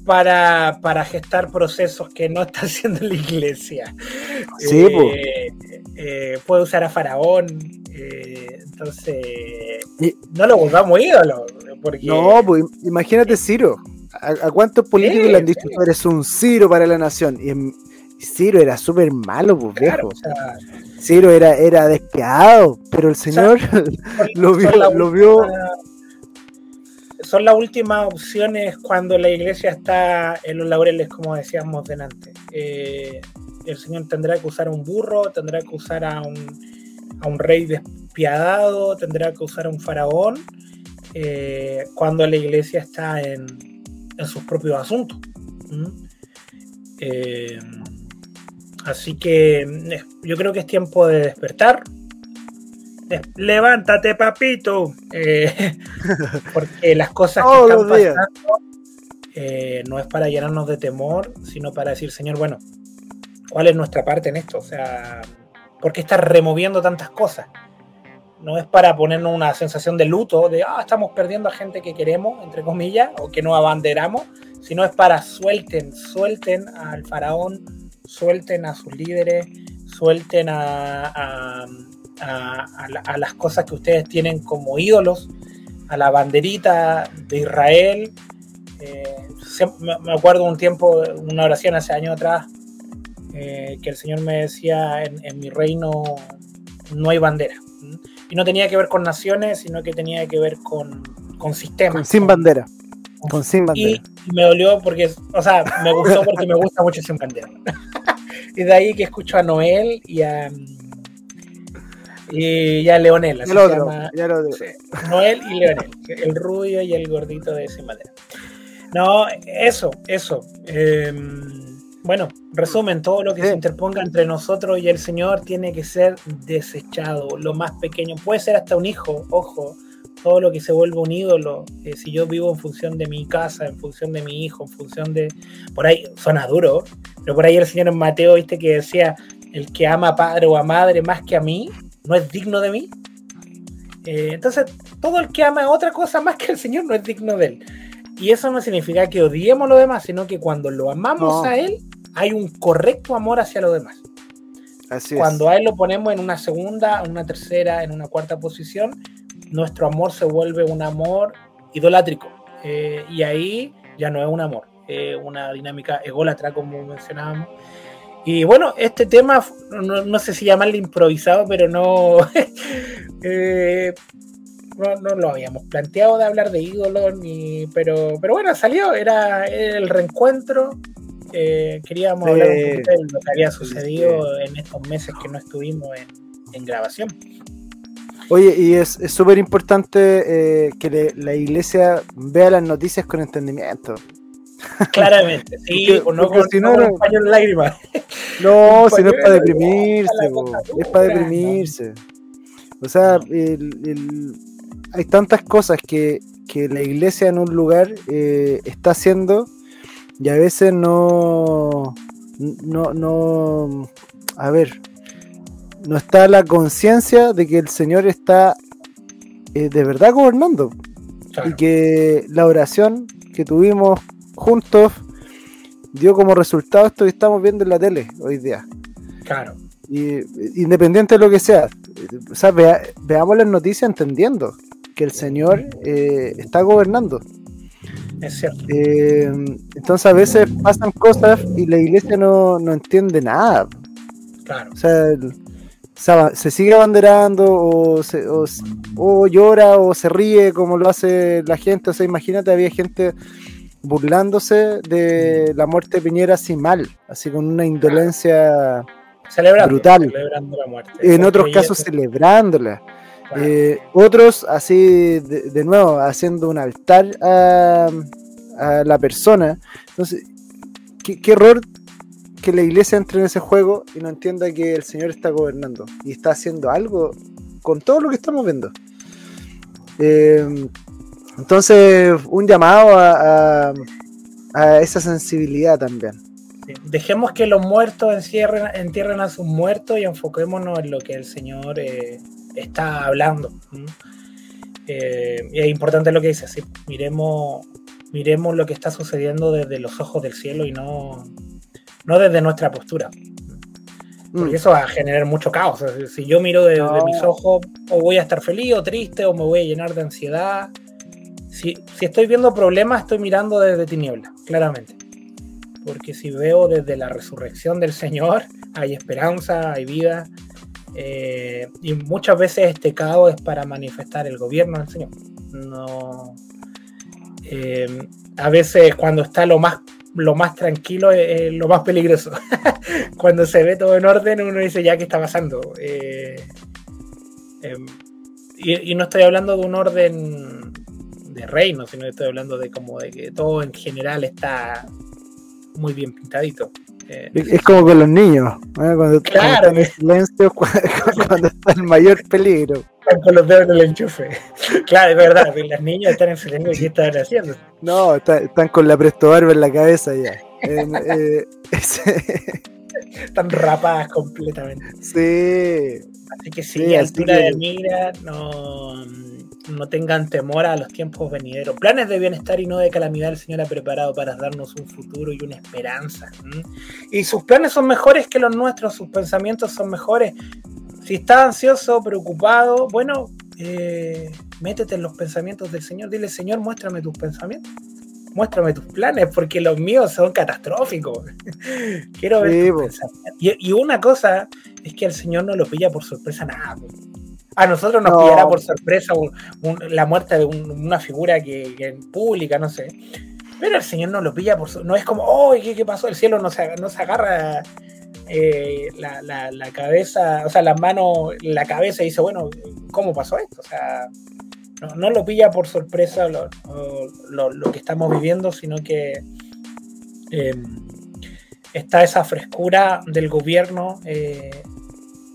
para, para gestar procesos que no está haciendo la iglesia. Sí, Eh, po. eh, puede usar a Faraón. entonces, no lo volvamos ídolo. Porque, No, pues imagínate Ciro. ¿A, a cuántos políticos Sí, le han dicho sí. tú eres un Ciro para la nación? Y, en- y Ciro era súper malo, pues claro, viejo. o sea, Ciro era, era despiadado, pero el señor lo vio, lo vio. Son las últimas opciones cuando la iglesia está en los laureles, como decíamos delante. Eh, el Señor tendrá que usar a un burro, tendrá que usar a un, a un rey despiadado, tendrá que usar a un faraón, eh, cuando la iglesia está en, en sus propios asuntos. ¿Mm? Eh, así que eh, yo creo que es tiempo de despertar. Des- Levántate, papito. Eh, porque las cosas que están pasando eh, no es para llenarnos de temor, sino para decir, Señor, bueno, ¿cuál es nuestra parte en esto? O sea, ¿por qué estás removiendo tantas cosas? No es para ponernos una sensación de luto, de, ah, estamos perdiendo a gente que queremos, entre comillas, o que nos abanderamos, sino es para suelten, suelten al faraón, suelten a sus líderes, suelten a, a- a- a la- a las cosas que ustedes tienen como ídolos, a la banderita de Israel. Eh, me- acuerdo un tiempo, una oración hace años atrás, eh, que el Señor me decía, en, en mi reino no hay bandera. ¿m? Y no tenía que ver con naciones, sino que tenía que ver con, con sistemas. Sin bandera. Con sin bandera. Y me dolió porque, o sea, me gustó porque me gusta mucho Sin Bandera. y de ahí que escucho a Noel y a, y a Leonel. así el se otro, llama. ya el otro. Sí, Noel y Leonel, el rubio y el gordito de Sin Bandera. No, eso, eso. Eh, bueno, resumen, todo lo que Sí. se interponga entre nosotros y el Señor tiene que ser desechado, lo más pequeño. Puede ser hasta un hijo, ojo, todo lo que se vuelve un ídolo. eh, si yo vivo en función de mi casa, en función de mi hijo, en función de... Por ahí suena duro, pero por ahí el Señor Mateo, viste, que decía, el que ama a padre o a madre más que a mí, no es digno de mí. Eh, entonces, todo el que ama a otra cosa más que el Señor no es digno de él. Y eso no significa que odiemos a lo demás, sino que cuando lo amamos No. a Él, hay un correcto amor hacia los demás. Así Cuando a Él lo ponemos en una segunda, en una tercera, en una cuarta posición, nuestro amor se vuelve un amor idolátrico. Eh, y ahí ya no es un amor, es una dinámica ególatra, como mencionábamos. Y bueno, este tema, no, no sé si llamarle improvisado, pero no, eh, no, no lo habíamos planteado de hablar de ídolos, ni, pero, pero bueno, salió, era, era el reencuentro. eh, queríamos Sí. hablar un poquito de lo que había sucedido en estos meses que no estuvimos en, en grabación. Oye, y es súper importante eh, que le- la iglesia vea las noticias con entendimiento. Claramente, sí, Porque- pues no porque con, si no no, pañuelo de lágrimas. No, si no es para deprimirse, es para deprimirse. O sea, el- el- hay tantas cosas que, que la iglesia en un lugar eh, está haciendo y a veces no, no, no, a ver, no está la conciencia de que el Señor está eh, de verdad gobernando Claro, y que la oración que tuvimos juntos dio como resultado esto que estamos viendo en la tele hoy día. claro. Y, independiente de lo que sea, o sea, vea- veamos las noticias entendiendo que el Señor eh, está gobernando. Es cierto. Eh, entonces a veces pasan cosas y la iglesia no, no entiende nada. Claro. O sea, el- se, sigue abanderando o, se- o o llora o se ríe como lo hace la gente. O sea, imagínate, había gente burlándose de la muerte de Piñera así mal, así con una indolencia, Celebrando. Brutal. Celebrando la muerte. en otros casos celebrándola. Eh, otros así, de, de nuevo, haciendo un altar a, a la persona. Entonces, qué, qué error que la iglesia entre en ese juego y no entienda que el Señor está gobernando y está haciendo algo con todo lo que estamos viendo. Eh, entonces, un llamado a, esa sensibilidad también. Dejemos que los muertos encierren, entierren a sus muertos y enfoquémonos en lo que el Señor eh, está hablando. Eh, y es importante lo que dice, sí, miremos, miremos lo que está sucediendo desde los ojos del cielo y no, no desde nuestra postura. Porque Mm. eso va a generar mucho caos. O sea, si yo miro desde No. mis ojos, o voy a estar feliz o triste, o me voy a llenar de ansiedad. Si, si estoy viendo problemas, estoy mirando desde tinieblas, claramente. Porque si veo desde la resurrección del Señor, hay esperanza, hay vida. eh, y muchas veces este caos es para manifestar el gobierno del Señor. No. eh, a veces cuando está lo más lo más tranquilo es, es lo más peligroso. Cuando se ve todo en orden, uno dice ya qué está pasando. Eh, eh, y, y no estoy hablando de un orden de reino, sino que estoy hablando de como de que todo en general está muy bien pintadito. Eh, Es como con los niños, ¿eh? cuando, cuando Claro. están en silencio, cu- cuando, está el mayor peligro. Están con los dedos en el enchufe. Claro, es verdad, las niñas están en silencio. ¿Qué están haciendo? No, está- están con la presto barba en la cabeza ya. En- eh, ese- Están rapadas completamente. sí, Así que sí, altura de mira, no, no tengan temor a los tiempos venideros. Planes de bienestar y no de calamidad el Señor ha preparado para darnos un futuro y una esperanza. Y sus planes son mejores que los nuestros, sus pensamientos son mejores. Si estás ansioso, preocupado, bueno, eh, métete en los pensamientos del Señor. Dile, Señor, muéstrame tus pensamientos. Muéstrame tus planes, porque los míos son catastróficos. Quiero ver Sí, tus po. pensamientos. Y, y una cosa es que al Señor no lo pilla por sorpresa nada. A nosotros nos No. pillará por sorpresa un- un- la muerte de un- una figura que, que en pública, no sé. Pero el Señor no lo pilla por sor- No es como, oh, ¿qué, qué pasó? El cielo no se, no se agarra eh, la, la- la cabeza, o sea, las manos, la cabeza y dice, bueno, ¿cómo pasó esto? O sea, no, no lo pilla por sorpresa lo, lo- lo que estamos viviendo, sino que eh, está esa frescura del gobierno, eh,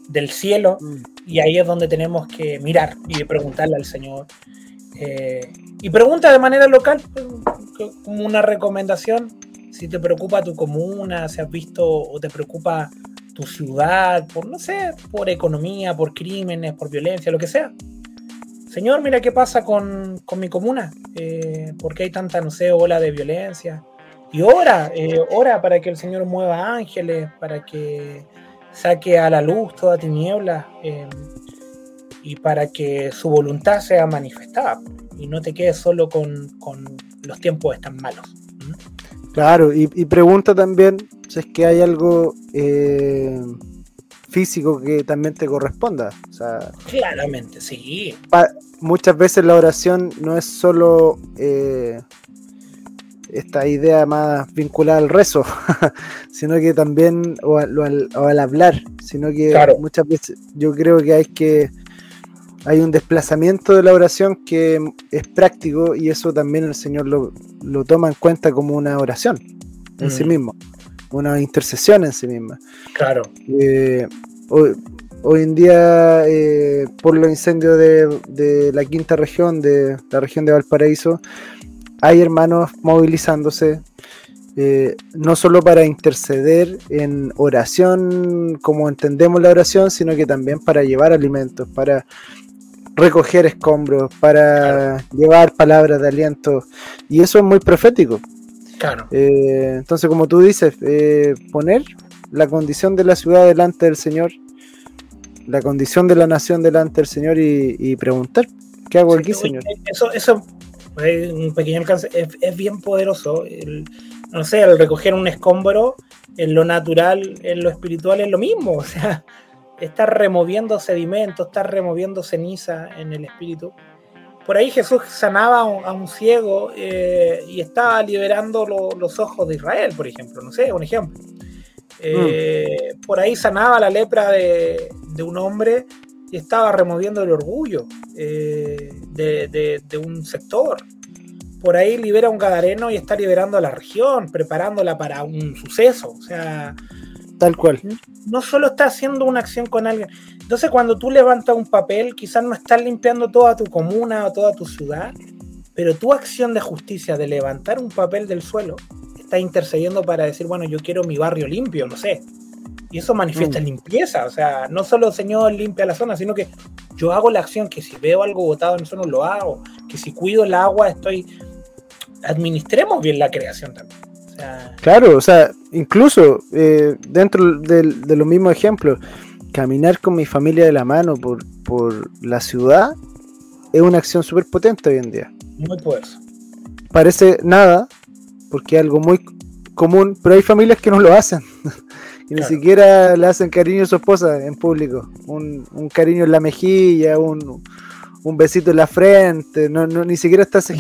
del cielo, Mm. y ahí es donde tenemos que mirar y preguntarle al Señor. Eh, y pregunta de manera local, como una recomendación, si te preocupa tu comuna, si has visto o te preocupa tu ciudad, por no sé, por economía, por crímenes, por violencia, lo que sea. Señor, mira qué pasa con, con mi comuna, eh, por qué hay tanta, no sé, ola de violencia. Y ora, eh, ora para que el Señor mueva ángeles, para que saque a la luz toda tiniebla eh, y para que su voluntad sea manifestada y no te quedes solo con, con los tiempos están malos. Claro, y, y pregunta también si es que hay algo eh, físico que también te corresponda. O sea, Claramente, sí. muchas veces la oración no es solo eh, esta idea más vinculada al rezo, sino que también, o al, o al- o al hablar, sino que Claro. muchas veces yo creo que hay que hay un desplazamiento de la oración que es práctico y eso también el Señor lo, lo toma en cuenta como una oración en sí Mm. mismo, una intercesión en sí misma. Claro. Eh, hoy, hoy en día, eh, por los incendios de, de la quinta región, de la región de Valparaíso, hay hermanos movilizándose, eh, no solo para interceder en oración, como entendemos la oración, sino que también para llevar alimentos, para recoger escombros, para llevar palabras de aliento. Y eso es muy profético. Claro. Eh, entonces, como tú dices, eh, poner la condición de la ciudad delante del Señor, la condición de la nación delante del Señor y, y preguntar, ¿qué hago aquí, Sí, Señor? Eso, eso es un pequeño alcance, es, es bien poderoso. El- no sé, el recoger un escombro en lo natural, en lo espiritual es lo mismo. O sea, estar removiendo sedimentos, estar removiendo ceniza en el espíritu. Por ahí Jesús sanaba a un, a un ciego eh, y estaba liberando lo- los ojos de Israel, por ejemplo. No sé, un ejemplo. Eh, Por ahí sanaba la lepra de, de un hombre y estaba removiendo el orgullo eh, de, de- de un sector. Por ahí libera a un gadareno y está liberando a la región, preparándola para un suceso. O sea, Tal cual. no solo está haciendo una acción con alguien. Entonces, cuando tú levantas un papel, quizás no estás limpiando toda tu comuna o toda tu ciudad, pero tu acción de justicia de levantar un papel del suelo está intercediendo para decir, bueno, yo quiero mi barrio limpio, no sé. Y eso manifiesta Mm. limpieza. O sea, no solo Señor limpia la zona, sino que yo hago la acción que si veo algo botado en el suelo lo hago. Que si cuido el agua estoy. Administremos bien la creación también. Sea, Claro, o sea, incluso eh, dentro del- de, los mismos ejemplos, caminar con mi familia de la mano por, por la ciudad es una acción súper potente hoy en día. muy poderoso. Parece nada, porque es algo muy común, pero hay familias que no lo hacen. y ni siquiera le hacen cariño a su esposa en público. Un, un cariño en la mejilla, un, un besito en la frente, no, no, ni siquiera está ese Mm.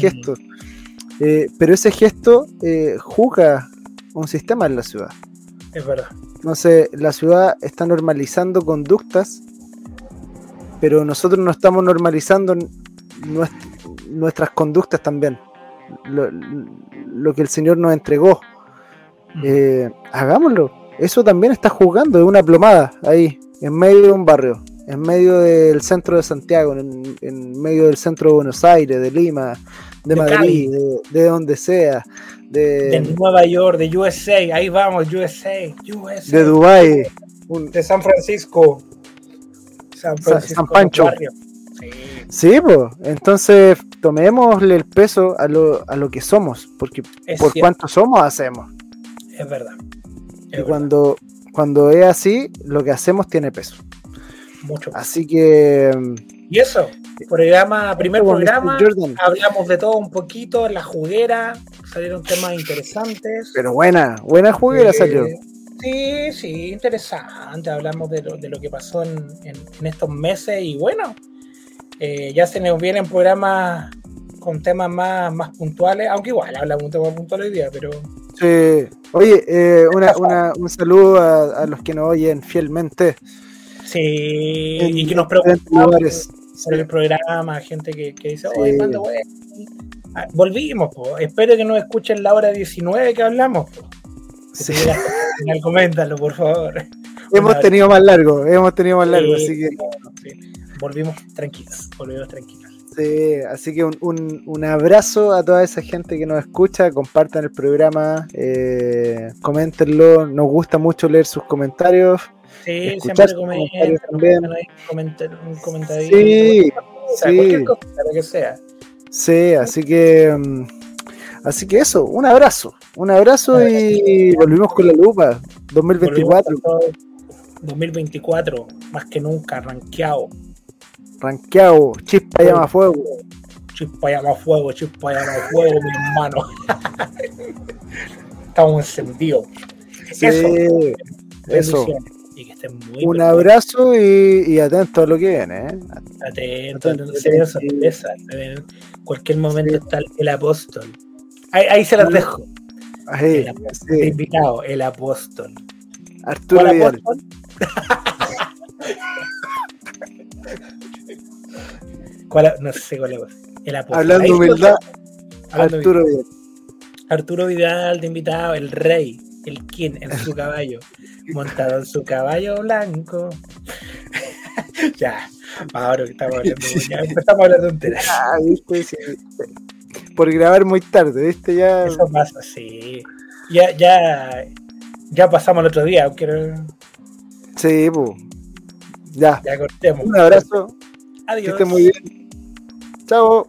Eh, pero ese gesto eh, juzga un sistema en la ciudad. Es verdad. Entonces, la ciudad está normalizando conductas, pero nosotros no estamos normalizando nuest- nuestras conductas también. Lo, lo que el Señor nos entregó. Eh, hagámoslo. Eso también está jugando, es una plomada ahí, en medio de un barrio, en medio del centro de Santiago, en, en medio del centro de Buenos Aires, de Lima, de, De Madrid, de, de donde sea, de, de Nueva York, de USA, ahí vamos, USA, USA. de Dubái. un- de San Francisco. San, Sa- San Pancho. Sí, Sí, pues, entonces tomémosle el peso a lo, a lo que somos, porque es, por cierto, cuanto somos hacemos. es verdad. Es Y verdad, cuando, cuando es así, lo que hacemos tiene peso. mucho. Así que... Y eso, programa, primer programa, hablamos de todo un poquito, la juguera, salieron temas interesantes. Pero buena, buena juguera Eh, salió. Sí, sí, interesante. Hablamos de lo, de lo que pasó en, en- en estos meses y bueno, eh, ya se nos vienen programas con temas más, más puntuales, aunque igual hablamos un tema puntual hoy día, pero Sí. Oye, eh, una, una- un saludo a, a los que nos oyen fielmente. Sí, en y que nos lugares. por el programa, gente que, que dice, oye, ¿cuándo voy? Ah, Volvimos, po. espero que nos escuchen la hora 19 que hablamos. po. Sí. final, coméntalo, por favor. Hemos Una- tenido más largo, hemos tenido más largo, Sí, así que sí. Volvimos tranquilos, volvimos tranquilos. Sí, así que un, un- un abrazo a toda esa gente que nos escucha, compartan el programa, eh, coméntenlo, nos gusta mucho leer sus comentarios. Sí, Escuchar siempre comenten, comenten ahí, comenten- un comentadito. Sí, o sea, sí. cualquier cosa, lo que sea. sí, así que mm, así que eso, un abrazo, un abrazo y volvimos con la lupa 2024, Volvimos con todo. 2024, más que nunca, rankeado. ranqueado, chispa llama fuego. Chispa llama fuego, chispa llama fuego, mi hermano. Estamos encendidos. Sí, Eso. eso. Bendiciones. Y que estén muy Un abrazo y, y atento a lo que viene, ¿eh? Atento, Atento, se sorpresas. se vienen- En cualquier momento está el, apóstol. Ahí, ahí se las Sí. dejo. Ahí, El apóstol. sí, Invitado, el apóstol. Arturo ¿Cuál Vidal. apóstol? ¿Cuál, no sé cuál es. El Hablando apocalipsis. humildad, Hablando Arturo Vidal. Arturo Vidal de invitado, el rey, el king en su caballo, montado en su caballo blanco. ya, ahora que estamos hablando, ya empezamos a hablar de un Ah, viste, sí. Por grabar muy tarde, viste, ya. Eso pasa, sí. Ya, ya, ya pasamos el otro día, aunque no- Sí, pues. Ya. ya cortemos. Un abrazo. Que Adiós. esté muy bien. Chao.